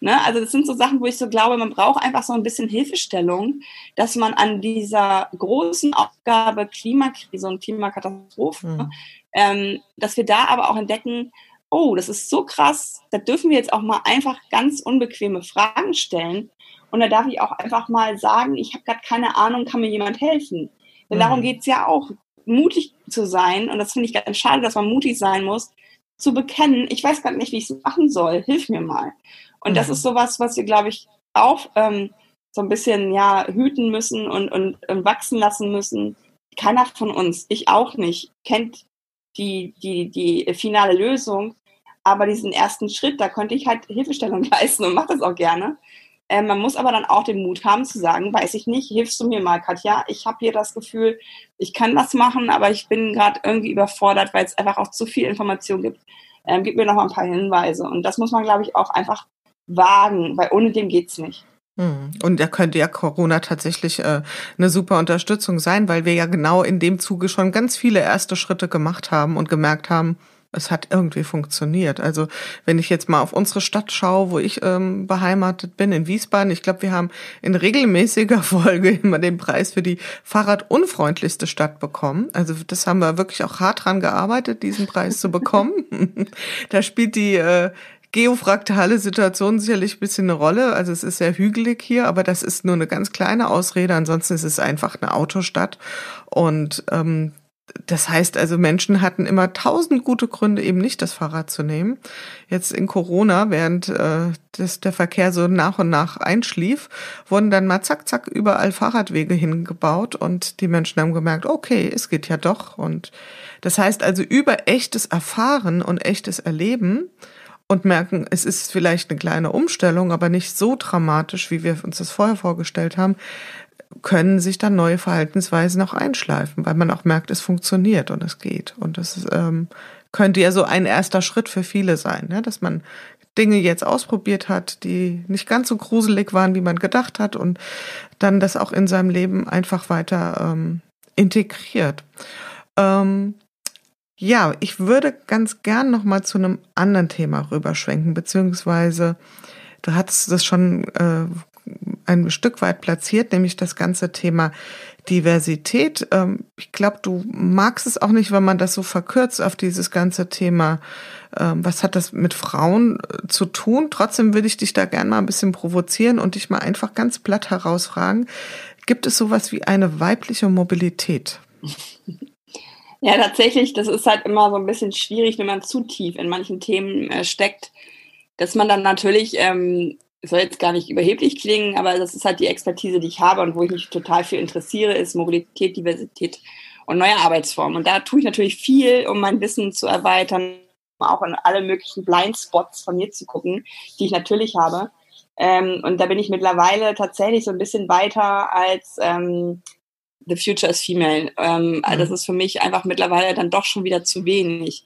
Ne? Also das sind so Sachen, wo ich so glaube, man braucht einfach so ein bisschen Hilfestellung, dass man an dieser großen Aufgabe Klimakrise und Klimakatastrophe, mhm. ähm, dass wir da aber auch entdecken, oh, das ist so krass, da dürfen wir jetzt auch mal einfach ganz unbequeme Fragen stellen. Und da darf ich auch einfach mal sagen, ich habe gerade keine Ahnung, kann mir jemand helfen? Denn mhm. darum geht's ja auch, mutig zu sein. Und das finde ich ganz schade, dass man mutig sein muss, zu bekennen, ich weiß gar nicht, wie ich es machen soll, hilf mir mal. Und das mhm. ist sowas, was wir, glaube ich, auch ähm, so ein bisschen ja hüten müssen und, und, und wachsen lassen müssen. Keiner von uns, ich auch nicht, kennt die, die, die finale Lösung. Aber diesen ersten Schritt, da konnte ich halt Hilfestellung leisten und mache das auch gerne. Äh, man muss aber dann auch den Mut haben zu sagen, weiß ich nicht, hilfst du mir mal, Katja? Ich habe hier das Gefühl, ich kann das machen, aber ich bin gerade irgendwie überfordert, weil es einfach auch zu viel Information gibt. Ähm, gib mir noch mal ein paar Hinweise. Und das muss man, glaube ich, auch einfach wagen, weil ohne dem geht's nicht. Hm. Und da könnte ja Corona tatsächlich äh, eine super Unterstützung sein, weil wir ja genau in dem Zuge schon ganz viele erste Schritte gemacht haben und gemerkt haben, es hat irgendwie funktioniert. Also wenn ich jetzt mal auf unsere Stadt schaue, wo ich ähm, beheimatet bin, in Wiesbaden, ich glaube, wir haben in regelmäßiger Folge immer den Preis für die fahrradunfreundlichste Stadt bekommen. Also das haben wir wirklich auch hart dran gearbeitet, diesen Preis zu bekommen. da spielt die äh, geofraktale Situation sicherlich ein bisschen eine Rolle. Also es ist sehr hügelig hier, aber das ist nur eine ganz kleine Ausrede. Ansonsten ist es einfach eine Autostadt. Und ähm, das heißt also, Menschen hatten immer tausend gute Gründe, eben nicht das Fahrrad zu nehmen. Jetzt in Corona, während äh, das, der Verkehr so nach und nach einschlief, wurden dann mal zack, zack überall Fahrradwege hingebaut und die Menschen haben gemerkt, okay, es geht ja doch. Und das heißt also, über echtes Erfahren und echtes Erleben und merken, es ist vielleicht eine kleine Umstellung, aber nicht so dramatisch, wie wir uns das vorher vorgestellt haben, können sich dann neue Verhaltensweisen auch einschleifen, weil man auch merkt, es funktioniert und es geht. Und das ähm, könnte ja so ein erster Schritt für viele sein, ne? dass man Dinge jetzt ausprobiert hat, die nicht ganz so gruselig waren, wie man gedacht hat und dann das auch in seinem Leben einfach weiter ähm, integriert. Ähm, ja, ich würde ganz gern noch mal zu einem anderen Thema rüberschwenken, beziehungsweise du hattest das schon äh, ein Stück weit platziert, nämlich das ganze Thema Diversität. Ähm, ich glaube, du magst es auch nicht, wenn man das so verkürzt auf dieses ganze Thema. Ähm, was hat das mit Frauen äh, zu tun? Trotzdem würde ich dich da gerne mal ein bisschen provozieren und dich mal einfach ganz platt herausfragen. Gibt es sowas wie eine weibliche Mobilität? Ja, tatsächlich, das ist halt immer so ein bisschen schwierig, wenn man zu tief in manchen Themen äh, steckt, dass man dann natürlich, ähm, soll jetzt gar nicht überheblich klingen, aber das ist halt die Expertise, die ich habe und wo ich mich total viel interessiere, ist Mobilität, Diversität und neue Arbeitsformen. Und da tue ich natürlich viel, um mein Wissen zu erweitern, auch in alle möglichen Blindspots von mir zu gucken, die ich natürlich habe. Ähm, und da bin ich mittlerweile tatsächlich so ein bisschen weiter als ähm, The Future is Female. Ähm, mhm. Das ist für mich einfach mittlerweile dann doch schon wieder zu wenig.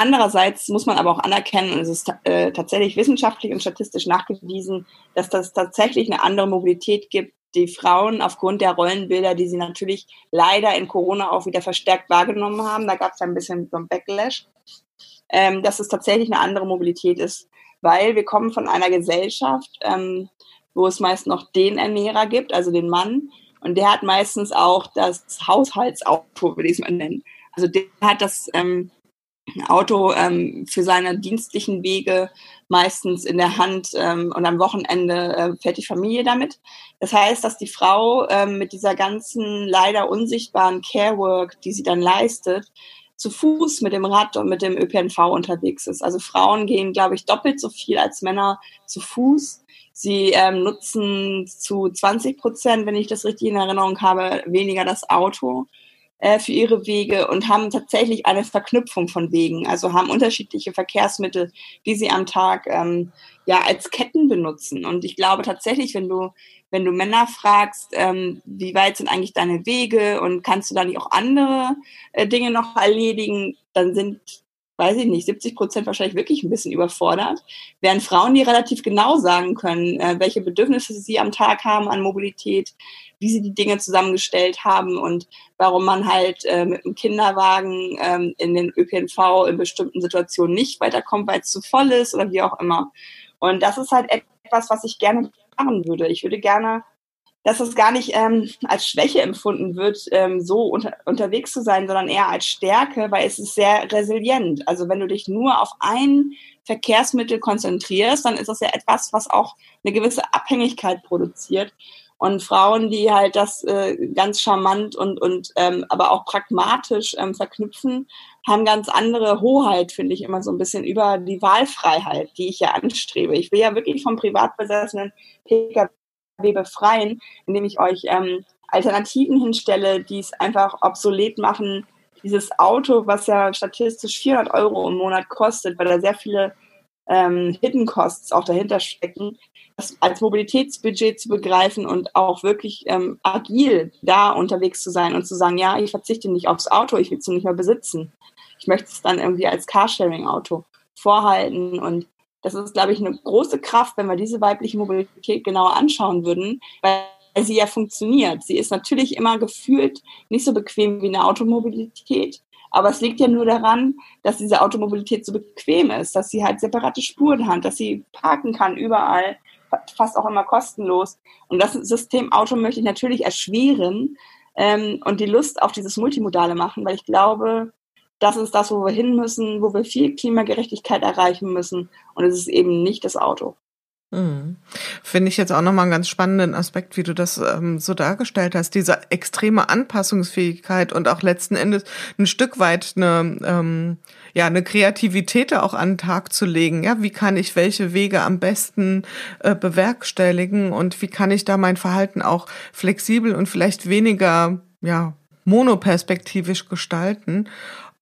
Andererseits muss man aber auch anerkennen, und es ist äh, tatsächlich wissenschaftlich und statistisch nachgewiesen, dass das tatsächlich eine andere Mobilität gibt, die Frauen aufgrund der Rollenbilder, die sie natürlich leider in Corona auch wieder verstärkt wahrgenommen haben, da gab es ja ein bisschen so ein Backlash, ähm, dass es tatsächlich eine andere Mobilität ist, weil wir kommen von einer Gesellschaft, ähm, wo es meist noch den Ernährer gibt, also den Mann, und der hat meistens auch das Haushaltsauto, würde ich es mal nennen. Also der hat das ähm, Auto ähm, für seine dienstlichen Wege meistens in der Hand ähm, und am Wochenende äh, fährt die Familie damit. Das heißt, dass die Frau ähm, mit dieser ganzen leider unsichtbaren Carework, die sie dann leistet, zu Fuß mit dem Rad und mit dem ÖPNV unterwegs ist. Also Frauen gehen, glaube ich, doppelt so viel als Männer zu Fuß. Sie ähm, nutzen zu 20 Prozent, wenn ich das richtig in Erinnerung habe, weniger das Auto äh, für ihre Wege und haben tatsächlich eine Verknüpfung von Wegen. Also haben unterschiedliche Verkehrsmittel, die sie am Tag ähm, ja als Ketten benutzen. Und ich glaube tatsächlich, wenn du wenn du Männer fragst, ähm, wie weit sind eigentlich deine Wege und kannst du da nicht auch andere äh, Dinge noch erledigen, dann sind weiß ich nicht, 70 Prozent wahrscheinlich wirklich ein bisschen überfordert, während Frauen, die relativ genau sagen können, äh, welche Bedürfnisse sie am Tag haben an Mobilität, wie sie die Dinge zusammengestellt haben und warum man halt äh, mit einem Kinderwagen ähm, in den ÖPNV in bestimmten Situationen nicht weiterkommt, weil es zu voll ist oder wie auch immer. Und das ist halt etwas, was ich gerne machen würde. Ich würde gerne dass es gar nicht ähm, als Schwäche empfunden wird, ähm, so unter, unterwegs zu sein, sondern eher als Stärke, weil es ist sehr resilient. Also wenn du dich nur auf ein Verkehrsmittel konzentrierst, dann ist das ja etwas, was auch eine gewisse Abhängigkeit produziert. Und Frauen, die halt das äh, ganz charmant und, und ähm, aber auch pragmatisch ähm, verknüpfen, haben ganz andere Hoheit, finde ich immer so ein bisschen über die Wahlfreiheit, die ich ja anstrebe. Ich will ja wirklich vom privat besessenen Pkw befreien, indem ich euch ähm, Alternativen hinstelle, die es einfach obsolet machen. Dieses Auto, was ja statistisch 400 Euro im Monat kostet, weil da sehr viele ähm, Hidden Costs auch dahinter stecken, das als Mobilitätsbudget zu begreifen und auch wirklich ähm, agil da unterwegs zu sein und zu sagen, ja, ich verzichte nicht aufs Auto, ich will es nicht mehr besitzen. Ich möchte es dann irgendwie als Carsharing-Auto vorhalten und das ist, glaube ich, eine große Kraft, wenn wir diese weibliche Mobilität genauer anschauen würden, weil sie ja funktioniert. Sie ist natürlich immer gefühlt nicht so bequem wie eine Automobilität, aber es liegt ja nur daran, dass diese Automobilität so bequem ist, dass sie halt separate Spuren hat, dass sie parken kann überall, fast auch immer kostenlos. Und das System Auto möchte ich natürlich erschweren ähm, und die Lust auf dieses Multimodale machen, weil ich glaube, das ist das, wo wir hin müssen, wo wir viel Klimagerechtigkeit erreichen müssen. Und es ist eben nicht das Auto. Mhm. Finde ich jetzt auch nochmal einen ganz spannenden Aspekt, wie du das ähm, so dargestellt hast, diese extreme Anpassungsfähigkeit und auch letzten Endes ein Stück weit eine, ähm, ja, eine Kreativität auch an den Tag zu legen. Ja, wie kann ich welche Wege am besten äh, bewerkstelligen und wie kann ich da mein Verhalten auch flexibel und vielleicht weniger, ja, monoperspektivisch gestalten?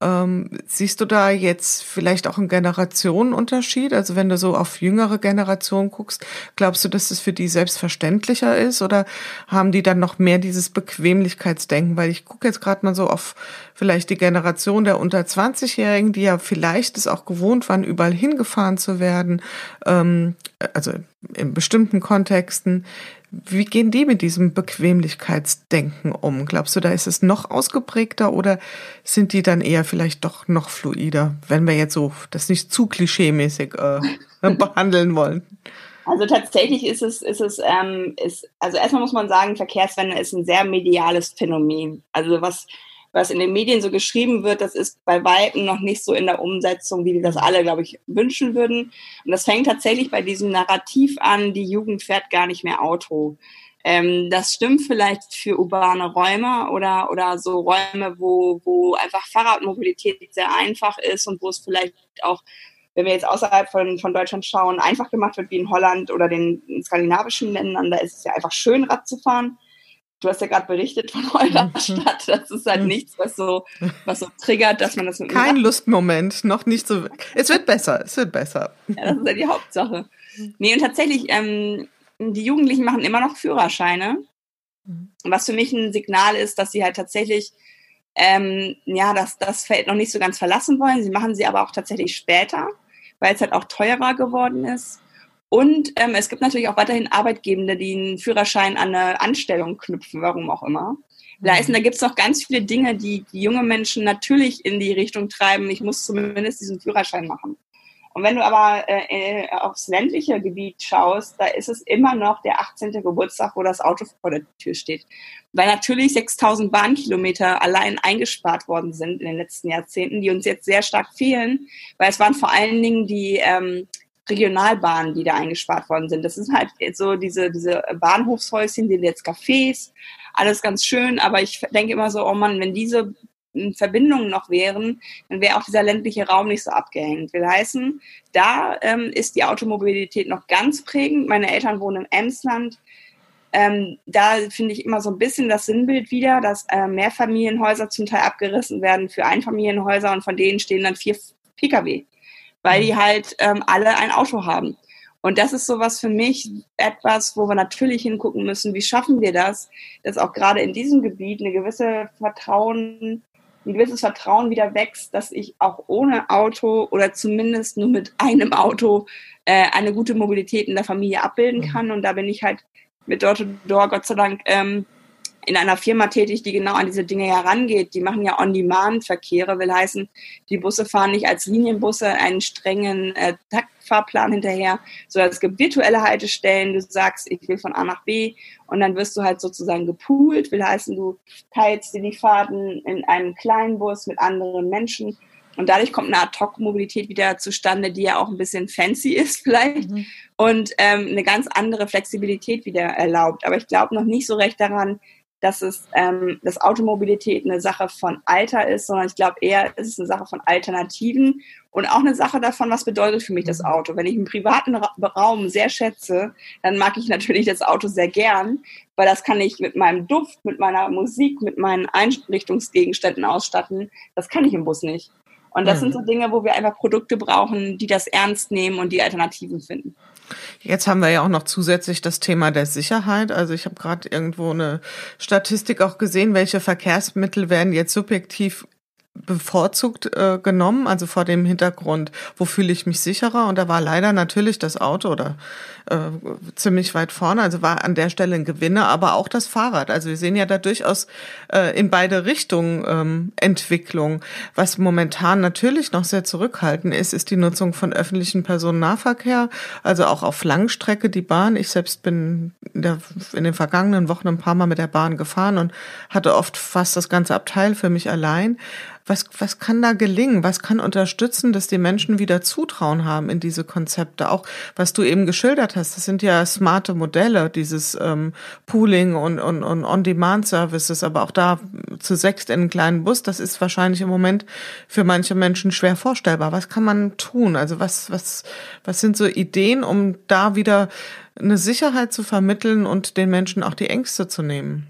Ähm, siehst du da jetzt vielleicht auch einen Generationenunterschied? Also wenn du so auf jüngere Generationen guckst, glaubst du, dass das für die selbstverständlicher ist oder haben die dann noch mehr dieses Bequemlichkeitsdenken? Weil ich gucke jetzt gerade mal so auf vielleicht die Generation der unter 20-Jährigen, die ja vielleicht es auch gewohnt waren, überall hingefahren zu werden, ähm, also in bestimmten Kontexten. Wie gehen die mit diesem Bequemlichkeitsdenken um? Glaubst du, da ist es noch ausgeprägter oder sind die dann eher vielleicht doch noch fluider, wenn wir jetzt so das nicht zu klischeemäßig äh, behandeln wollen? Also tatsächlich ist es, ist es, ähm, ist, also erstmal muss man sagen, Verkehrswende ist ein sehr mediales Phänomen. Also was was in den Medien so geschrieben wird, das ist bei Weitem noch nicht so in der Umsetzung, wie wir das alle, glaube ich, wünschen würden. Und das fängt tatsächlich bei diesem Narrativ an, die Jugend fährt gar nicht mehr Auto. Ähm, das stimmt vielleicht für urbane Räume oder, oder so Räume, wo, wo einfach Fahrradmobilität sehr einfach ist und wo es vielleicht auch, wenn wir jetzt außerhalb von, von Deutschland schauen, einfach gemacht wird wie in Holland oder den skandinavischen Ländern. Da ist es ja einfach schön, Rad zu fahren. Du hast ja gerade berichtet von eurer Stadt. Das ist halt nichts, was so, was so triggert, dass man das mit Kein Lustmoment, noch nicht so. Es wird besser, es wird besser. Ja, das ist ja die Hauptsache. Nee, und tatsächlich, ähm, die Jugendlichen machen immer noch Führerscheine, mhm. was für mich ein Signal ist, dass sie halt tatsächlich ähm, ja, das, das Feld noch nicht so ganz verlassen wollen. Sie machen sie aber auch tatsächlich später, weil es halt auch teurer geworden ist. Und ähm, es gibt natürlich auch weiterhin Arbeitgebende, die einen Führerschein an eine Anstellung knüpfen, warum auch immer. Da, ist, da gibt es noch ganz viele Dinge, die, die junge Menschen natürlich in die Richtung treiben, ich muss zumindest diesen Führerschein machen. Und wenn du aber äh, äh, aufs ländliche Gebiet schaust, da ist es immer noch der 18. Geburtstag, wo das Auto vor der Tür steht. Weil natürlich 6000 Bahnkilometer allein eingespart worden sind in den letzten Jahrzehnten, die uns jetzt sehr stark fehlen, weil es waren vor allen Dingen die ähm, Regionalbahnen, die da eingespart worden sind. Das ist halt so diese, diese Bahnhofshäuschen, die jetzt Cafés, alles ganz schön, aber ich denke immer so, oh Mann, wenn diese Verbindungen noch wären, dann wäre auch dieser ländliche Raum nicht so abgehängt. Will heißen, da ähm, ist die Automobilität noch ganz prägend. Meine Eltern wohnen im Emsland. Ähm, da finde ich immer so ein bisschen das Sinnbild wieder, dass äh, Mehrfamilienhäuser zum Teil abgerissen werden für Einfamilienhäuser und von denen stehen dann vier Pkw, weil die halt ähm, alle ein Auto haben. Und das ist sowas für mich etwas, wo wir natürlich hingucken müssen, wie schaffen wir das, dass auch gerade in diesem Gebiet eine gewisse Vertrauen ein gewisses Vertrauen wieder wächst, dass ich auch ohne Auto oder zumindest nur mit einem Auto äh, eine gute Mobilität in der Familie abbilden mhm. kann. Und da bin ich halt mit Door to Door Gott sei Dank ähm, in einer Firma tätig, die genau an diese Dinge herangeht. Die machen ja On-Demand-Verkehre, will heißen, die Busse fahren nicht als Linienbusse einen strengen äh, Taktfahrplan hinterher, sondern es gibt virtuelle Haltestellen. Du sagst, ich will von A nach B und dann wirst du halt sozusagen gepoolt, will heißen, du teilst dir die Fahrten in einem kleinen Bus mit anderen Menschen und dadurch kommt eine Ad-Hoc-Mobilität wieder zustande, die ja auch ein bisschen fancy ist vielleicht mhm. und ähm, eine ganz andere Flexibilität wieder erlaubt. Aber ich glaube noch nicht so recht daran, dass es ähm, dass Automobilität eine Sache von Alter ist, sondern ich glaube eher, ist es eine Sache von Alternativen und auch eine Sache davon, was bedeutet für mich das mhm. Auto. Wenn ich einen privaten Ra Raum sehr schätze, dann mag ich natürlich das Auto sehr gern, weil das kann ich mit meinem Duft, mit meiner Musik, mit meinen Einrichtungsgegenständen ausstatten. Das kann ich im Bus nicht. Und das mhm. sind so Dinge, wo wir einfach Produkte brauchen, die das ernst nehmen und die Alternativen finden. Jetzt haben wir ja auch noch zusätzlich das Thema der Sicherheit. Also ich habe gerade irgendwo eine Statistik auch gesehen, welche Verkehrsmittel werden jetzt subjektiv bevorzugt äh, genommen, also vor dem Hintergrund, wo fühle ich mich sicherer? Und da war leider natürlich das Auto oder äh, ziemlich weit vorne, also war an der Stelle ein Gewinner, aber auch das Fahrrad. Also wir sehen ja da durchaus äh, in beide Richtungen ähm, Entwicklung. Was momentan natürlich noch sehr zurückhaltend ist, ist die Nutzung von öffentlichen Personennahverkehr, also auch auf Langstrecke die Bahn. Ich selbst bin in, der, in den vergangenen Wochen ein paar Mal mit der Bahn gefahren und hatte oft fast das ganze Abteil für mich allein. Was, was kann da gelingen? Was kann unterstützen, dass die Menschen wieder Zutrauen haben in diese Konzepte? Auch was du eben geschildert hast, das sind ja smarte Modelle, dieses ähm, Pooling und, und, und On-Demand-Services, aber auch da zu sechst in einem kleinen Bus, das ist wahrscheinlich im Moment für manche Menschen schwer vorstellbar. Was kann man tun? Also was, was, was sind so Ideen, um da wieder eine Sicherheit zu vermitteln und den Menschen auch die Ängste zu nehmen?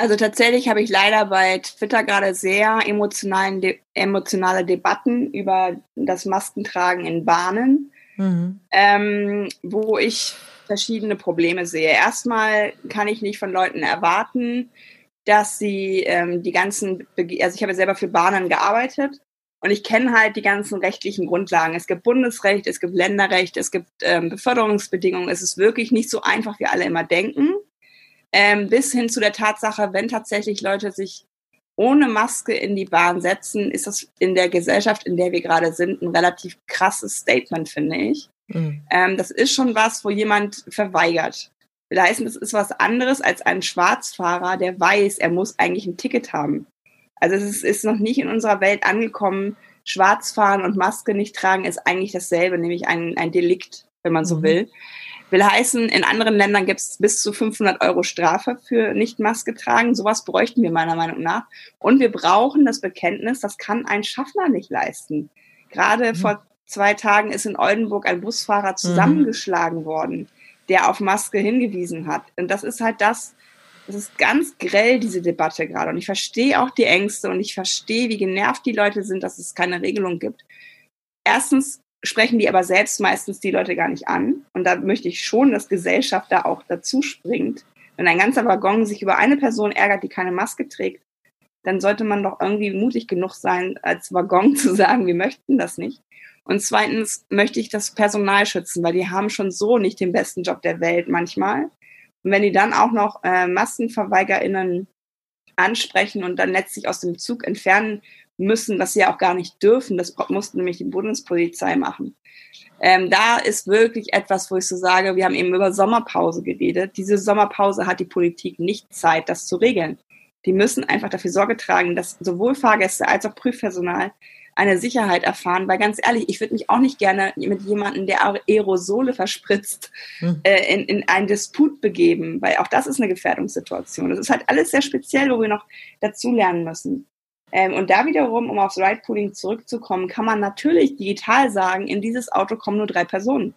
Also tatsächlich habe ich leider bei Twitter gerade sehr emotionalen de emotionale Debatten über das Maskentragen in Bahnen, mhm. ähm, wo ich verschiedene Probleme sehe. Erstmal kann ich nicht von Leuten erwarten, dass sie ähm, die ganzen, also ich habe selber für Bahnen gearbeitet und ich kenne halt die ganzen rechtlichen Grundlagen. Es gibt Bundesrecht, es gibt Länderrecht, es gibt ähm, Beförderungsbedingungen. Es ist wirklich nicht so einfach, wie alle immer denken ähm, bis hin zu der Tatsache, wenn tatsächlich Leute sich ohne Maske in die Bahn setzen, ist das in der Gesellschaft, in der wir gerade sind, ein relativ krasses Statement, finde ich. Mhm. Ähm, das ist schon was, wo jemand verweigert. Will heißen, das ist was anderes als ein Schwarzfahrer, der weiß, er muss eigentlich ein Ticket haben. Also es ist, ist noch nicht in unserer Welt angekommen, Schwarzfahren und Maske nicht tragen ist eigentlich dasselbe, nämlich ein, ein Delikt, wenn man so mhm. will. Will heißen, in anderen Ländern gibt es bis zu 500 Euro Strafe für nicht Maske tragen. Sowas bräuchten wir meiner Meinung nach. Und wir brauchen das Bekenntnis, das kann ein Schaffner nicht leisten. Gerade mhm. vor zwei Tagen ist in Oldenburg ein Busfahrer mhm. zusammengeschlagen mhm. worden, der auf Maske hingewiesen hat. Und das ist halt das, das ist ganz grell, diese Debatte gerade. Und ich verstehe auch die Ängste und ich verstehe, wie genervt die Leute sind, dass es keine Regelung gibt. Erstens sprechen die aber selbst meistens die Leute gar nicht an. Und da möchte ich schon, dass Gesellschaft da auch dazu springt. Wenn ein ganzer Waggon sich über eine Person ärgert, die keine Maske trägt, dann sollte man doch irgendwie mutig genug sein, als Waggon zu sagen, wir möchten das nicht. Und zweitens möchte ich das Personal schützen, weil die haben schon so nicht den besten Job der Welt manchmal. Und wenn die dann auch noch äh, MassenverweigerInnen ansprechen und dann letztlich aus dem Zug entfernen müssen, was sie ja auch gar nicht dürfen. Das musste nämlich die Bundespolizei machen. Ähm, da ist wirklich etwas, wo ich so sage, wir haben eben über Sommerpause geredet. Diese Sommerpause hat die Politik nicht Zeit, das zu regeln. Die müssen einfach dafür Sorge tragen, dass sowohl Fahrgäste als auch Prüfpersonal eine Sicherheit erfahren, weil ganz ehrlich, ich würde mich auch nicht gerne mit jemandem, der Aerosole verspritzt, hm. äh, in, in einen Disput begeben, weil auch das ist eine Gefährdungssituation. Das ist halt alles sehr speziell, wo wir noch dazu lernen müssen. Ähm, und da wiederum, um aufs Ride-Pooling zurückzukommen, kann man natürlich digital sagen, in dieses Auto kommen nur drei Personen.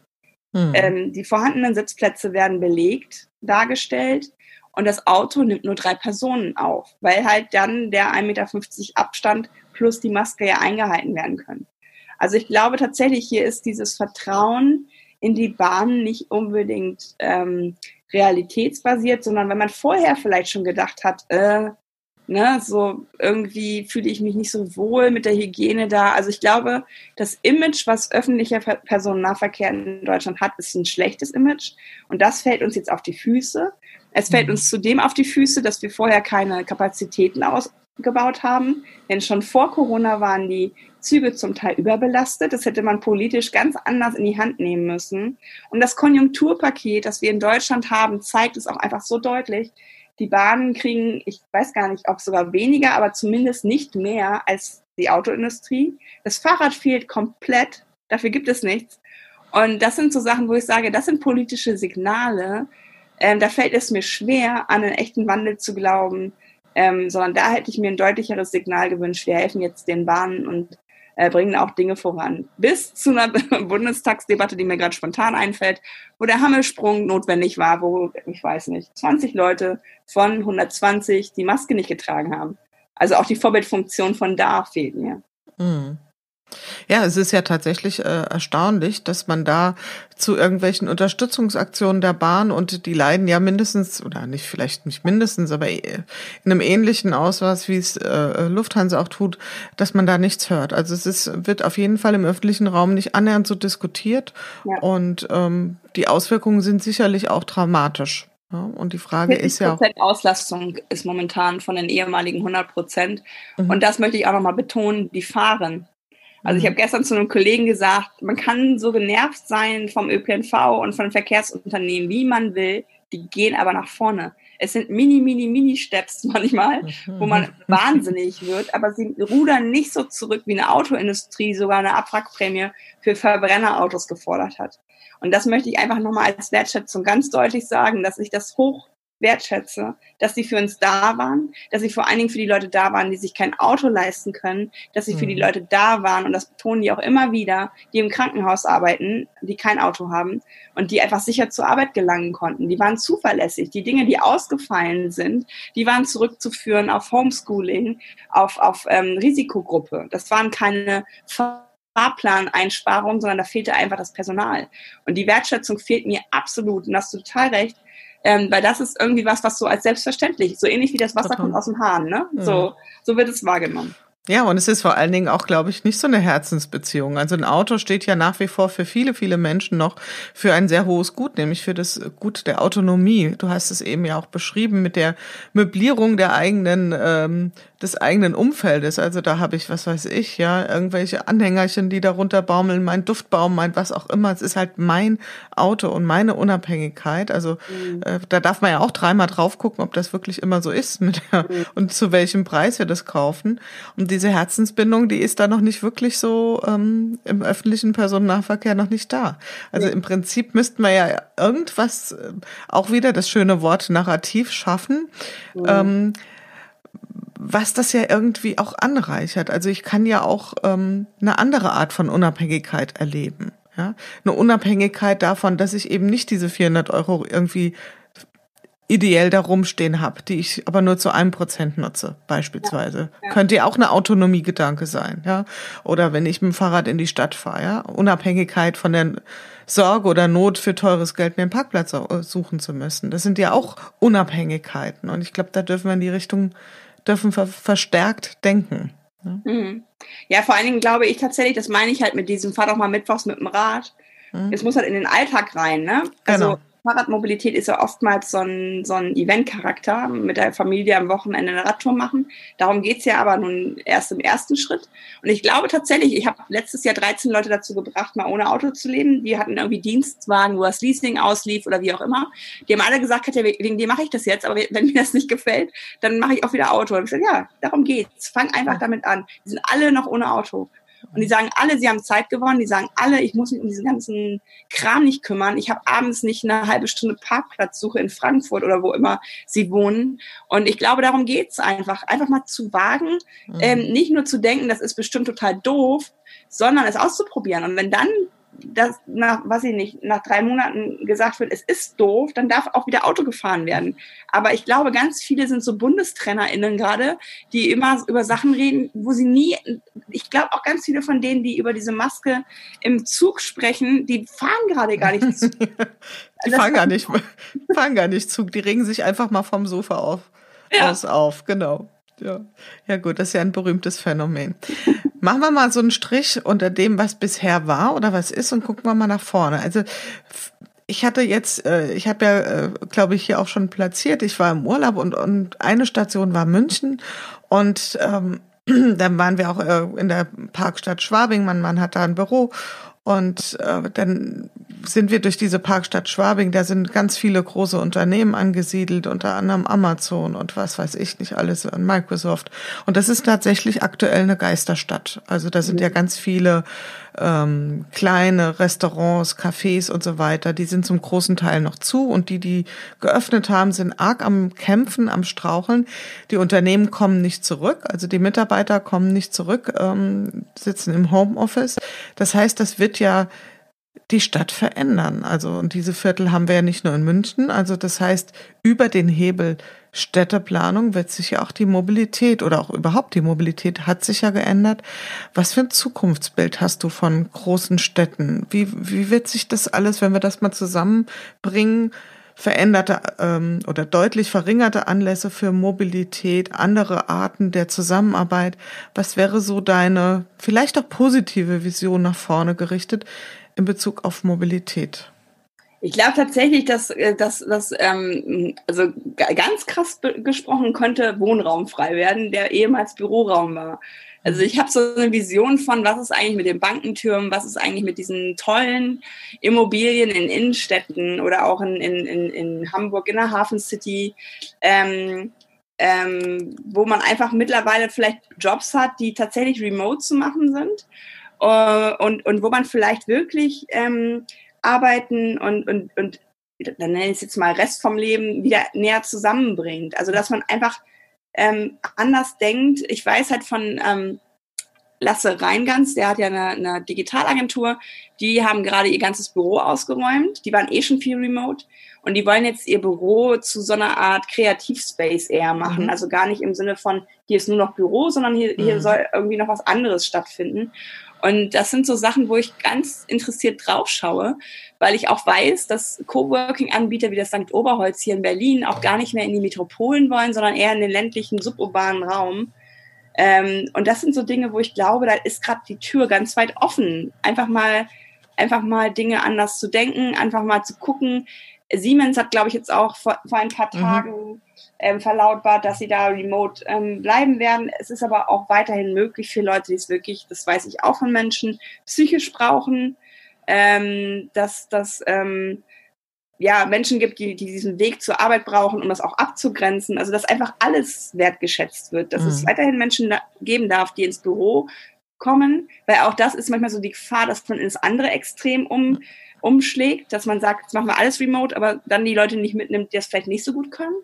Mhm. Ähm, die vorhandenen Sitzplätze werden belegt, dargestellt und das Auto nimmt nur drei Personen auf, weil halt dann der 1,50 Meter Abstand plus die Maske ja eingehalten werden können. Also ich glaube tatsächlich, hier ist dieses Vertrauen in die Bahn nicht unbedingt ähm, realitätsbasiert, sondern wenn man vorher vielleicht schon gedacht hat, äh, Ne, so irgendwie fühle ich mich nicht so wohl mit der Hygiene da. Also ich glaube, das Image, was öffentlicher Personennahverkehr in Deutschland hat, ist ein schlechtes Image. Und das fällt uns jetzt auf die Füße. Es fällt mhm. uns zudem auf die Füße, dass wir vorher keine Kapazitäten ausgebaut haben. Denn schon vor Corona waren die Züge zum Teil überbelastet. Das hätte man politisch ganz anders in die Hand nehmen müssen. Und das Konjunkturpaket, das wir in Deutschland haben, zeigt es auch einfach so deutlich, die Bahnen kriegen, ich weiß gar nicht, ob sogar weniger, aber zumindest nicht mehr als die Autoindustrie. Das Fahrrad fehlt komplett, dafür gibt es nichts. Und das sind so Sachen, wo ich sage, das sind politische Signale. Ähm, da fällt es mir schwer, an einen echten Wandel zu glauben, ähm, sondern da hätte ich mir ein deutlicheres Signal gewünscht. Wir helfen jetzt den Bahnen und äh, bringen auch Dinge voran. Bis zu einer Bundestagsdebatte, die mir gerade spontan einfällt, wo der Hammelsprung notwendig war, wo, ich weiß nicht, 20 Leute von 120 die Maske nicht getragen haben. Also auch die Vorbildfunktion von da fehlt mir. Mhm. Ja, es ist ja tatsächlich äh, erstaunlich, dass man da zu irgendwelchen Unterstützungsaktionen der Bahn und die leiden ja mindestens, oder nicht vielleicht nicht mindestens, aber in einem ähnlichen Ausmaß, wie es äh, Lufthansa auch tut, dass man da nichts hört. Also es ist, wird auf jeden Fall im öffentlichen Raum nicht annähernd so diskutiert ja. und ähm, die Auswirkungen sind sicherlich auch dramatisch. Ja, und die Frage ist ja auch. Auslastung ist momentan von den ehemaligen 100 Prozent. Mhm. Und das möchte ich auch nochmal betonen, die fahren. Also ich mhm. habe gestern zu einem Kollegen gesagt, man kann so genervt sein vom ÖPNV und von Verkehrsunternehmen, wie man will, die gehen aber nach vorne. Es sind mini, mini, mini Steps manchmal, wo man wahnsinnig wird, aber sie rudern nicht so zurück, wie eine Autoindustrie sogar eine Abwrackprämie für Verbrennerautos gefordert hat. Und das möchte ich einfach nochmal als Wertschätzung ganz deutlich sagen, dass ich das hoch wertschätze, dass sie für uns da waren, dass sie vor allen Dingen für die Leute da waren, die sich kein Auto leisten können, dass sie für die mhm. Leute da waren, und das betonen die auch immer wieder, die im Krankenhaus arbeiten, die kein Auto haben und die einfach sicher zur Arbeit gelangen konnten. Die waren zuverlässig. Die Dinge, die ausgefallen sind, die waren zurückzuführen auf Homeschooling, auf, auf ähm, Risikogruppe. Das waren keine Fahrplaneinsparungen, sondern da fehlte einfach das Personal. Und die Wertschätzung fehlt mir absolut. Und hast du total recht. Ähm, weil das ist irgendwie was, was so als selbstverständlich, so ähnlich wie das Wasser kommt aus dem Hahn, ne? Mhm. So, so wird es wahrgenommen. Ja, und es ist vor allen Dingen auch, glaube ich, nicht so eine Herzensbeziehung. Also ein Auto steht ja nach wie vor für viele, viele Menschen noch für ein sehr hohes Gut, nämlich für das Gut der Autonomie. Du hast es eben ja auch beschrieben mit der Möblierung der eigenen ähm, des eigenen Umfeldes. Also da habe ich, was weiß ich, ja, irgendwelche Anhängerchen, die darunter baumeln, mein Duftbaum, mein was auch immer. Es ist halt mein Auto und meine Unabhängigkeit. Also mhm. äh, da darf man ja auch dreimal drauf gucken, ob das wirklich immer so ist mit der, mhm. und zu welchem Preis wir das kaufen. Und diese Herzensbindung, die ist da noch nicht wirklich so ähm, im öffentlichen Personennahverkehr noch nicht da. Also nee. im Prinzip müssten wir ja irgendwas, äh, auch wieder das schöne Wort Narrativ schaffen. Mhm. Ähm, was das ja irgendwie auch anreichert. Also ich kann ja auch ähm, eine andere Art von Unabhängigkeit erleben. Ja? Eine Unabhängigkeit davon, dass ich eben nicht diese 400 Euro irgendwie ideell da rumstehen habe, die ich aber nur zu einem Prozent nutze, beispielsweise. Ja, ja. Könnte ja auch eine Autonomiegedanke sein, ja. Oder wenn ich mit dem Fahrrad in die Stadt fahre, ja. Unabhängigkeit von der Sorge oder Not für teures Geld mir einen Parkplatz suchen zu müssen. Das sind ja auch Unabhängigkeiten. Und ich glaube, da dürfen wir in die Richtung, dürfen wir verstärkt denken. Ja. Mhm. ja, vor allen Dingen glaube ich tatsächlich, das meine ich halt mit diesem, fahr doch mal mittwochs mit dem Rad. Mhm. Es muss halt in den Alltag rein, ne? Also, genau Fahrradmobilität ist ja oftmals so ein, so ein Eventcharakter, mit der Familie am Wochenende eine Radtour machen. Darum geht's ja aber nun erst im ersten Schritt. Und ich glaube tatsächlich, ich habe letztes Jahr 13 Leute dazu gebracht, mal ohne Auto zu leben. Die hatten irgendwie Dienstwagen, wo das Leasing auslief oder wie auch immer. Die haben alle gesagt, Katja, wegen dir mache ich das jetzt, aber wenn mir das nicht gefällt, dann mache ich auch wieder Auto. Und ich gesagt, ja, darum geht's. Fang einfach damit an. Die sind alle noch ohne Auto. Und die sagen alle, sie haben Zeit gewonnen. Die sagen alle, ich muss mich um diesen ganzen Kram nicht kümmern. Ich habe abends nicht eine halbe Stunde Parkplatzsuche in Frankfurt oder wo immer sie wohnen. Und ich glaube, darum geht's einfach. Einfach mal zu wagen, mhm. ähm, nicht nur zu denken, das ist bestimmt total doof, sondern es auszuprobieren. Und wenn dann dass nach, was ich nicht, nach drei Monaten gesagt wird, es ist doof, dann darf auch wieder Auto gefahren werden. Aber ich glaube, ganz viele sind so BundestrainerInnen gerade, die immer über Sachen reden, wo sie nie, ich glaube auch ganz viele von denen, die über diese Maske im Zug sprechen, die fahren gerade gar nicht Zug. die fahren gar nicht, fahren gar nicht Zug, die regen sich einfach mal vom Sofa auf, ja. aus auf, genau. Ja. ja, gut, das ist ja ein berühmtes Phänomen. Machen wir mal so einen Strich unter dem, was bisher war oder was ist und gucken wir mal nach vorne. Also ich hatte jetzt, äh, ich habe ja, äh, glaube ich, hier auch schon platziert. Ich war im Urlaub und, und eine Station war München und ähm, dann waren wir auch äh, in der Parkstadt Schwabing. Mein Mann hat da ein Büro und äh, dann sind wir durch diese Parkstadt Schwabing, da sind ganz viele große Unternehmen angesiedelt, unter anderem Amazon und was weiß ich nicht alles, an Microsoft. Und das ist tatsächlich aktuell eine Geisterstadt. Also da sind ja mhm. ganz viele ähm, kleine Restaurants, Cafés und so weiter, die sind zum großen Teil noch zu und die, die geöffnet haben, sind arg am Kämpfen, am Straucheln. Die Unternehmen kommen nicht zurück, also die Mitarbeiter kommen nicht zurück, ähm, sitzen im Homeoffice. Das heißt, das wird ja die Stadt verändern. Also, und diese Viertel haben wir ja nicht nur in München. Also, das heißt, über den Hebel Städteplanung wird sich ja auch die Mobilität oder auch überhaupt die Mobilität hat sich ja geändert. Was für ein Zukunftsbild hast du von großen Städten? Wie, wie wird sich das alles, wenn wir das mal zusammenbringen, veränderte ähm, oder deutlich verringerte Anlässe für Mobilität, andere Arten der Zusammenarbeit? Was wäre so deine vielleicht auch positive Vision nach vorne gerichtet in Bezug auf Mobilität? Ich glaube tatsächlich, dass, äh, dass, dass ähm, also ganz krass gesprochen könnte Wohnraum frei werden, der ehemals Büroraum war. Also ich habe so eine Vision von, was ist eigentlich mit den Bankentürmen, was ist eigentlich mit diesen tollen Immobilien in Innenstädten oder auch in, in, in, in Hamburg in der Hafen City, ähm, ähm, wo man einfach mittlerweile vielleicht Jobs hat, die tatsächlich remote zu machen sind äh, und, und wo man vielleicht wirklich ähm, arbeiten und, und, und dann nenne ich es jetzt mal Rest vom Leben wieder näher zusammenbringt. Also dass man einfach ähm, anders denkt. Ich weiß halt von ähm, Lasse Reingans, der hat ja eine, eine Digitalagentur, die haben gerade ihr ganzes Büro ausgeräumt. Die waren eh schon viel remote und die wollen jetzt ihr Büro zu so einer Art Kreativspace eher machen. Mhm. Also gar nicht im Sinne von, hier ist nur noch Büro, sondern hier, mhm. hier soll irgendwie noch was anderes stattfinden. Und das sind so Sachen, wo ich ganz interessiert drauf schaue, weil ich auch weiß, dass Coworking-Anbieter wie das St. Oberholz hier in Berlin auch gar nicht mehr in die Metropolen wollen, sondern eher in den ländlichen, suburbanen Raum. Ähm, und das sind so Dinge, wo ich glaube, da ist gerade die Tür ganz weit offen. Einfach mal, einfach mal Dinge anders zu denken, einfach mal zu gucken. Siemens hat, glaube ich, jetzt auch vor, vor ein paar mhm. Ähm, verlautbart, dass sie da remote ähm, bleiben werden. Es ist aber auch weiterhin möglich für Leute, die es wirklich, das weiß ich auch von Menschen, psychisch brauchen, ähm, dass, dass ähm, ja, Menschen gibt, die, die diesen Weg zur Arbeit brauchen, um das auch abzugrenzen. Also dass einfach alles wertgeschätzt wird, dass mhm. es weiterhin Menschen geben darf, die ins Büro kommen, weil auch das ist manchmal so die Gefahr, dass man ins andere Extrem um, umschlägt, dass man sagt, jetzt machen wir alles remote, aber dann die Leute nicht mitnimmt, die das vielleicht nicht so gut können.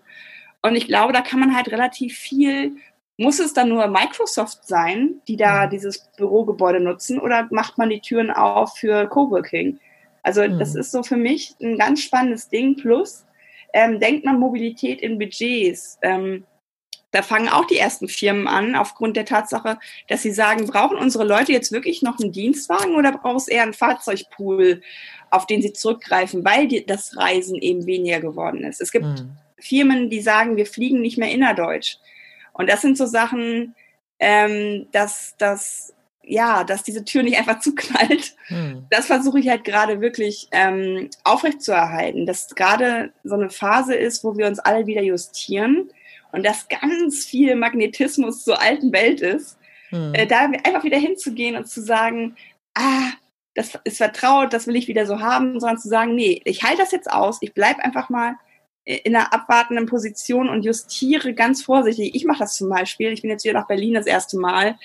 Und ich glaube, da kann man halt relativ viel muss es dann nur Microsoft sein, die da mhm. dieses Bürogebäude nutzen, oder macht man die Türen auf für Coworking? Also mhm. das ist so für mich ein ganz spannendes Ding. Plus ähm, denkt man Mobilität in Budgets. Ähm, da fangen auch die ersten Firmen an, aufgrund der Tatsache, dass sie sagen, brauchen unsere Leute jetzt wirklich noch einen Dienstwagen oder braucht es eher einen Fahrzeugpool, auf den sie zurückgreifen, weil die, das Reisen eben weniger geworden ist. Es gibt mhm. Firmen, die sagen, wir fliegen nicht mehr innerdeutsch. Und das sind so Sachen, ähm, dass, dass, ja, dass diese Tür nicht einfach zuknallt. Hm. Das versuche ich halt gerade wirklich ähm, aufrechtzuerhalten, dass gerade so eine Phase ist, wo wir uns alle wieder justieren und dass ganz viel Magnetismus zur alten Welt ist. Hm. Äh, da einfach wieder hinzugehen und zu sagen, ah, das ist vertraut, das will ich wieder so haben, sondern zu sagen, nee, ich halte das jetzt aus, ich bleib einfach mal in einer abwartenden Position und justiere ganz vorsichtig. Ich mache das zum Beispiel. Ich bin jetzt wieder nach Berlin das erste Mal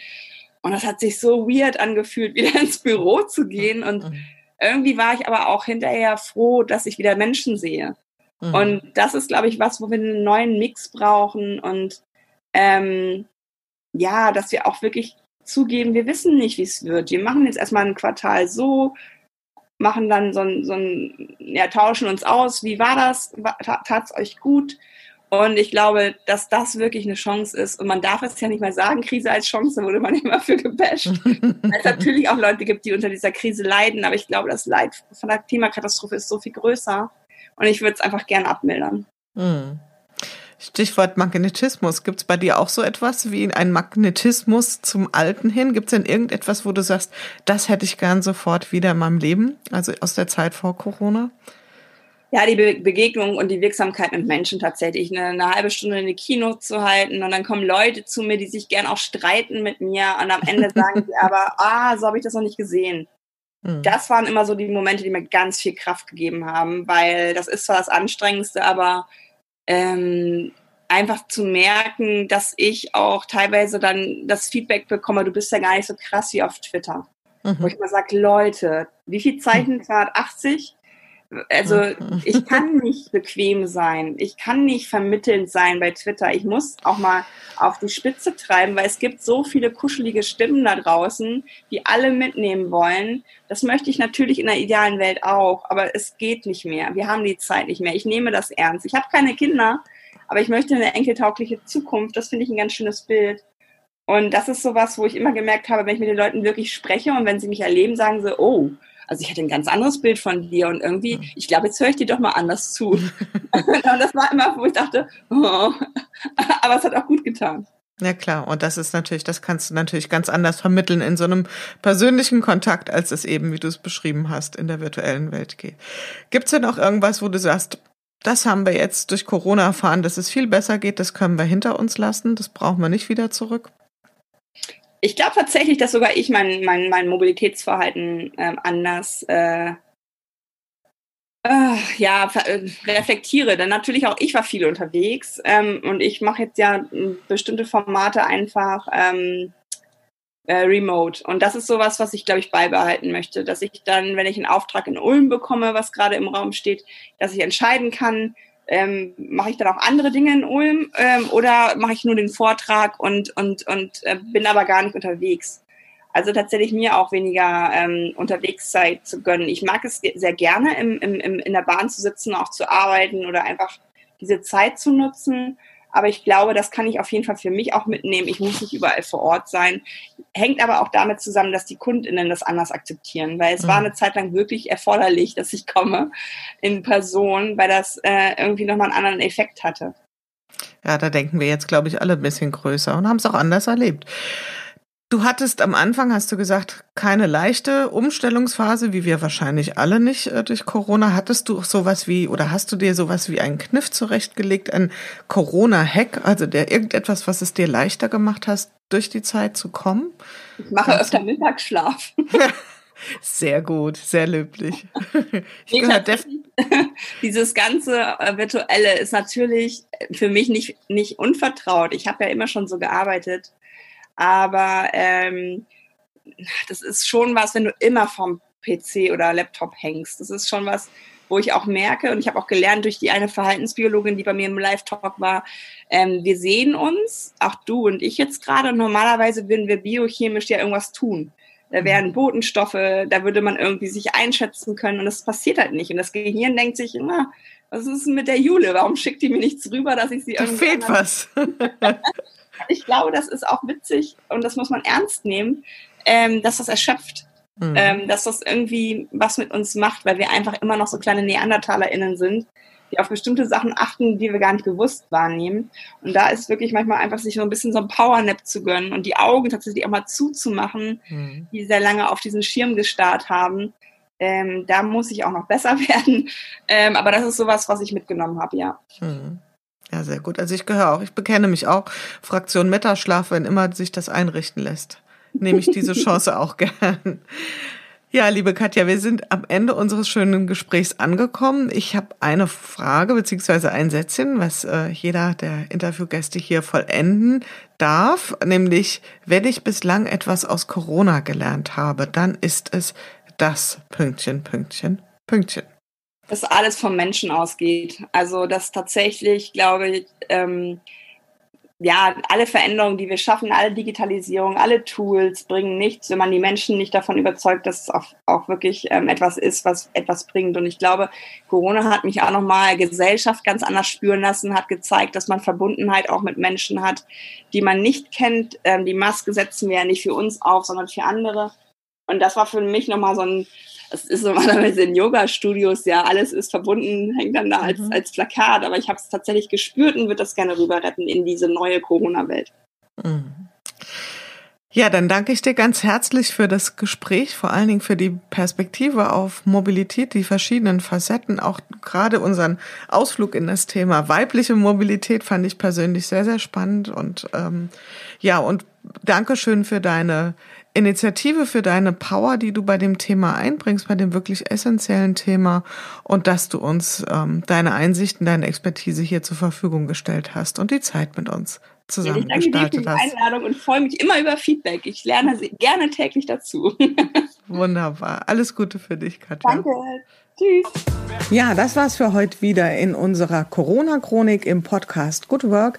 und das hat sich so weird angefühlt, wieder ins Büro zu gehen. Und mhm. irgendwie war ich aber auch hinterher froh, dass ich wieder Menschen sehe. Mhm. Und das ist, glaube ich, was, wo wir einen neuen Mix brauchen und ähm, ja, dass wir auch wirklich zugeben, wir wissen nicht, wie es wird. Wir machen jetzt erstmal ein Quartal so, machen dann so ein, so ein ja, tauschen uns aus, wie war das, tat es euch gut? Und ich glaube, dass das wirklich eine Chance ist. Und man darf es ja nicht mal sagen, Krise als Chance, wurde man immer für gebasht. Weil es natürlich auch Leute gibt, die unter dieser Krise leiden. Aber ich glaube, das Leid von der Klimakatastrophe ist so viel größer. Und ich würde es einfach gern abmildern. Mhm. Stichwort Magnetismus. Gibt es bei dir auch so etwas wie ein Magnetismus zum Alten hin? Gibt es denn irgendetwas, wo du sagst, das hätte ich gern sofort wieder in meinem Leben, also aus der Zeit vor Corona? Ja, die Be Begegnung und die Wirksamkeit mit Menschen tatsächlich. Eine, eine, halbe Stunde in eine Kino zu halten und dann kommen Leute zu mir, die sich gern auch streiten mit mir und am Ende sagen sie aber, ah, so habe ich das noch nicht gesehen. Hm. Das waren immer so die Momente, die mir ganz viel Kraft gegeben haben, weil das ist zwar das Anstrengendste, aber ähm, einfach zu merken, dass ich auch teilweise dann das Feedback bekomme, du bist ja gar nicht so krass wie auf Twitter. Mhm. Wo ich mal sage, Leute, wie viel Zeichen Grad 80? Also mhm. ich kann nicht bequem sein. Ich kann nicht vermittelnd sein bei Twitter. Ich muss auch mal auf die Spitze treiben, weil es gibt so viele kuschelige Stimmen da draußen, die alle mitnehmen wollen. Das möchte ich natürlich in der idealen Welt auch, aber es geht nicht mehr. Wir haben die Zeit nicht mehr. Ich nehme das ernst. Ich habe keine Kinder, aber ich möchte eine enkeltaugliche Zukunft. Das finde ich ein ganz schönes Bild. Und das ist sowas, wo ich immer gemerkt habe, wenn ich mit den Leuten wirklich spreche und wenn sie mich erleben, sagen sie, oh, also ich hatte ein ganz anderes Bild von dir und irgendwie, ich glaube, jetzt höre ich dir doch mal anders zu. und das war immer, wo ich dachte, oh. aber es hat auch gut getan. Ja klar, und das ist natürlich, das kannst du natürlich ganz anders vermitteln in so einem persönlichen Kontakt, als es eben, wie du es beschrieben hast, in der virtuellen Welt geht. Gibt es denn auch irgendwas, wo du sagst, das haben wir jetzt durch Corona erfahren, dass es viel besser geht, das können wir hinter uns lassen, das brauchen wir nicht wieder zurück? Ich glaube tatsächlich, dass sogar ich mein, mein, mein Mobilitätsverhalten ähm, anders äh, äh, ja, reflektiere. Denn natürlich auch ich war viel unterwegs ähm, und ich mache jetzt ja bestimmte Formate einfach ähm, äh, remote. Und das ist sowas, was ich, glaube ich, beibehalten möchte, dass ich dann, wenn ich einen Auftrag in Ulm bekomme, was gerade im Raum steht, dass ich entscheiden kann, ähm, mache ich dann auch andere Dinge in Ulm ähm, oder mache ich nur den Vortrag und, und, und äh, bin aber gar nicht unterwegs. Also tatsächlich mir auch weniger ähm, Unterwegszeit zu gönnen. Ich mag es sehr gerne, im, im, im, in der Bahn zu sitzen, auch zu arbeiten oder einfach diese Zeit zu nutzen. Aber ich glaube, das kann ich auf jeden Fall für mich auch mitnehmen. Ich muss nicht überall vor Ort sein. Hängt aber auch damit zusammen, dass die KundInnen das anders akzeptieren. Weil es mhm. war eine Zeit lang wirklich erforderlich, dass ich komme in Person, weil das äh, irgendwie nochmal einen anderen Effekt hatte. Ja, da denken wir jetzt, glaube ich, alle ein bisschen größer und haben es auch anders erlebt. Du hattest am Anfang, hast du gesagt, keine leichte Umstellungsphase, wie wir wahrscheinlich alle nicht äh, durch Corona. Hattest du sowas wie oder hast du dir sowas wie einen Kniff zurechtgelegt, ein Corona-Hack, also der irgendetwas, was es dir leichter gemacht hast, durch die Zeit zu kommen? Ich mache öfter Mittagsschlaf. Sehr gut, sehr löblich. Ich Dieses ganze äh, Virtuelle ist natürlich für mich nicht, nicht unvertraut. Ich habe ja immer schon so gearbeitet. Aber ähm, das ist schon was, wenn du immer vom PC oder Laptop hängst. Das ist schon was, wo ich auch merke, und ich habe auch gelernt durch die eine Verhaltensbiologin, die bei mir im Live-Talk war, ähm, wir sehen uns, auch du und ich jetzt gerade, und normalerweise würden wir biochemisch ja irgendwas tun. Da mhm. wären Botenstoffe, da würde man irgendwie sich einschätzen können und das passiert halt nicht. Und das Gehirn denkt sich immer, was ist denn mit der Jule? Warum schickt die mir nichts rüber, dass ich sie da irgendwie. fehlt was. ich glaube, das ist auch witzig und das muss man ernst nehmen, ähm, dass das erschöpft. Mhm. Ähm, dass das irgendwie was mit uns macht, weil wir einfach immer noch so kleine NeandertalerInnen sind, die auf bestimmte Sachen achten, die wir gar nicht bewusst wahrnehmen. Und da ist wirklich manchmal einfach sich so ein bisschen so ein Powernap zu gönnen und die Augen tatsächlich auch mal zuzumachen, mhm. die sehr lange auf diesen Schirm gestarrt haben. Ähm, da muss ich auch noch besser werden. Ähm, aber das ist sowas, was ich mitgenommen habe, ja. Mhm. Ja, sehr gut. Also ich gehöre auch, ich bekenne mich auch Fraktion Mittagsschlaf, wenn immer sich das einrichten lässt nehme ich diese Chance auch gern. Ja, liebe Katja, wir sind am Ende unseres schönen Gesprächs angekommen. Ich habe eine Frage beziehungsweise ein Sätzchen, was äh, jeder der Interviewgäste hier vollenden darf, nämlich wenn ich bislang etwas aus Corona gelernt habe, dann ist es das Pünktchen, Pünktchen, Pünktchen. Dass alles vom Menschen ausgeht. Also dass tatsächlich, glaube ich, ähm, ja, alle Veränderungen, die wir schaffen, alle Digitalisierung, alle Tools bringen nichts, wenn man die Menschen nicht davon überzeugt, dass es auch, auch wirklich ähm, etwas ist, was etwas bringt. Und ich glaube, Corona hat mich auch nochmal Gesellschaft ganz anders spüren lassen, hat gezeigt, dass man Verbundenheit auch mit Menschen hat, die man nicht kennt. Ähm, die Maske setzen wir ja nicht für uns auf, sondern für andere. Und das war für mich nochmal so ein das ist normalerweise in Yoga-Studios, ja, alles ist verbunden, hängt dann da als, mhm. als Plakat, aber ich habe es tatsächlich gespürt und würde das gerne rüber retten in diese neue Corona-Welt. Mhm. Ja, dann danke ich dir ganz herzlich für das Gespräch, vor allen Dingen für die Perspektive auf Mobilität, die verschiedenen Facetten, auch gerade unseren Ausflug in das Thema weibliche Mobilität fand ich persönlich sehr, sehr spannend und ähm, ja, und Dankeschön für deine Initiative, für deine Power, die du bei dem Thema einbringst, bei dem wirklich essentiellen Thema und dass du uns ähm, deine Einsichten, deine Expertise hier zur Verfügung gestellt hast und die Zeit mit uns zusammen ja, ich danke dir für die Einladung und freue mich immer über Feedback. Ich lerne gerne täglich dazu. Wunderbar. Alles Gute für dich, Katja. Danke. Tschüss. Ja, das war's für heute wieder in unserer Corona-Chronik im Podcast Good Work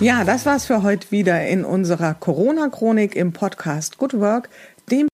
Ja, das war's für heute wieder in unserer Corona-Chronik im Podcast Good Work,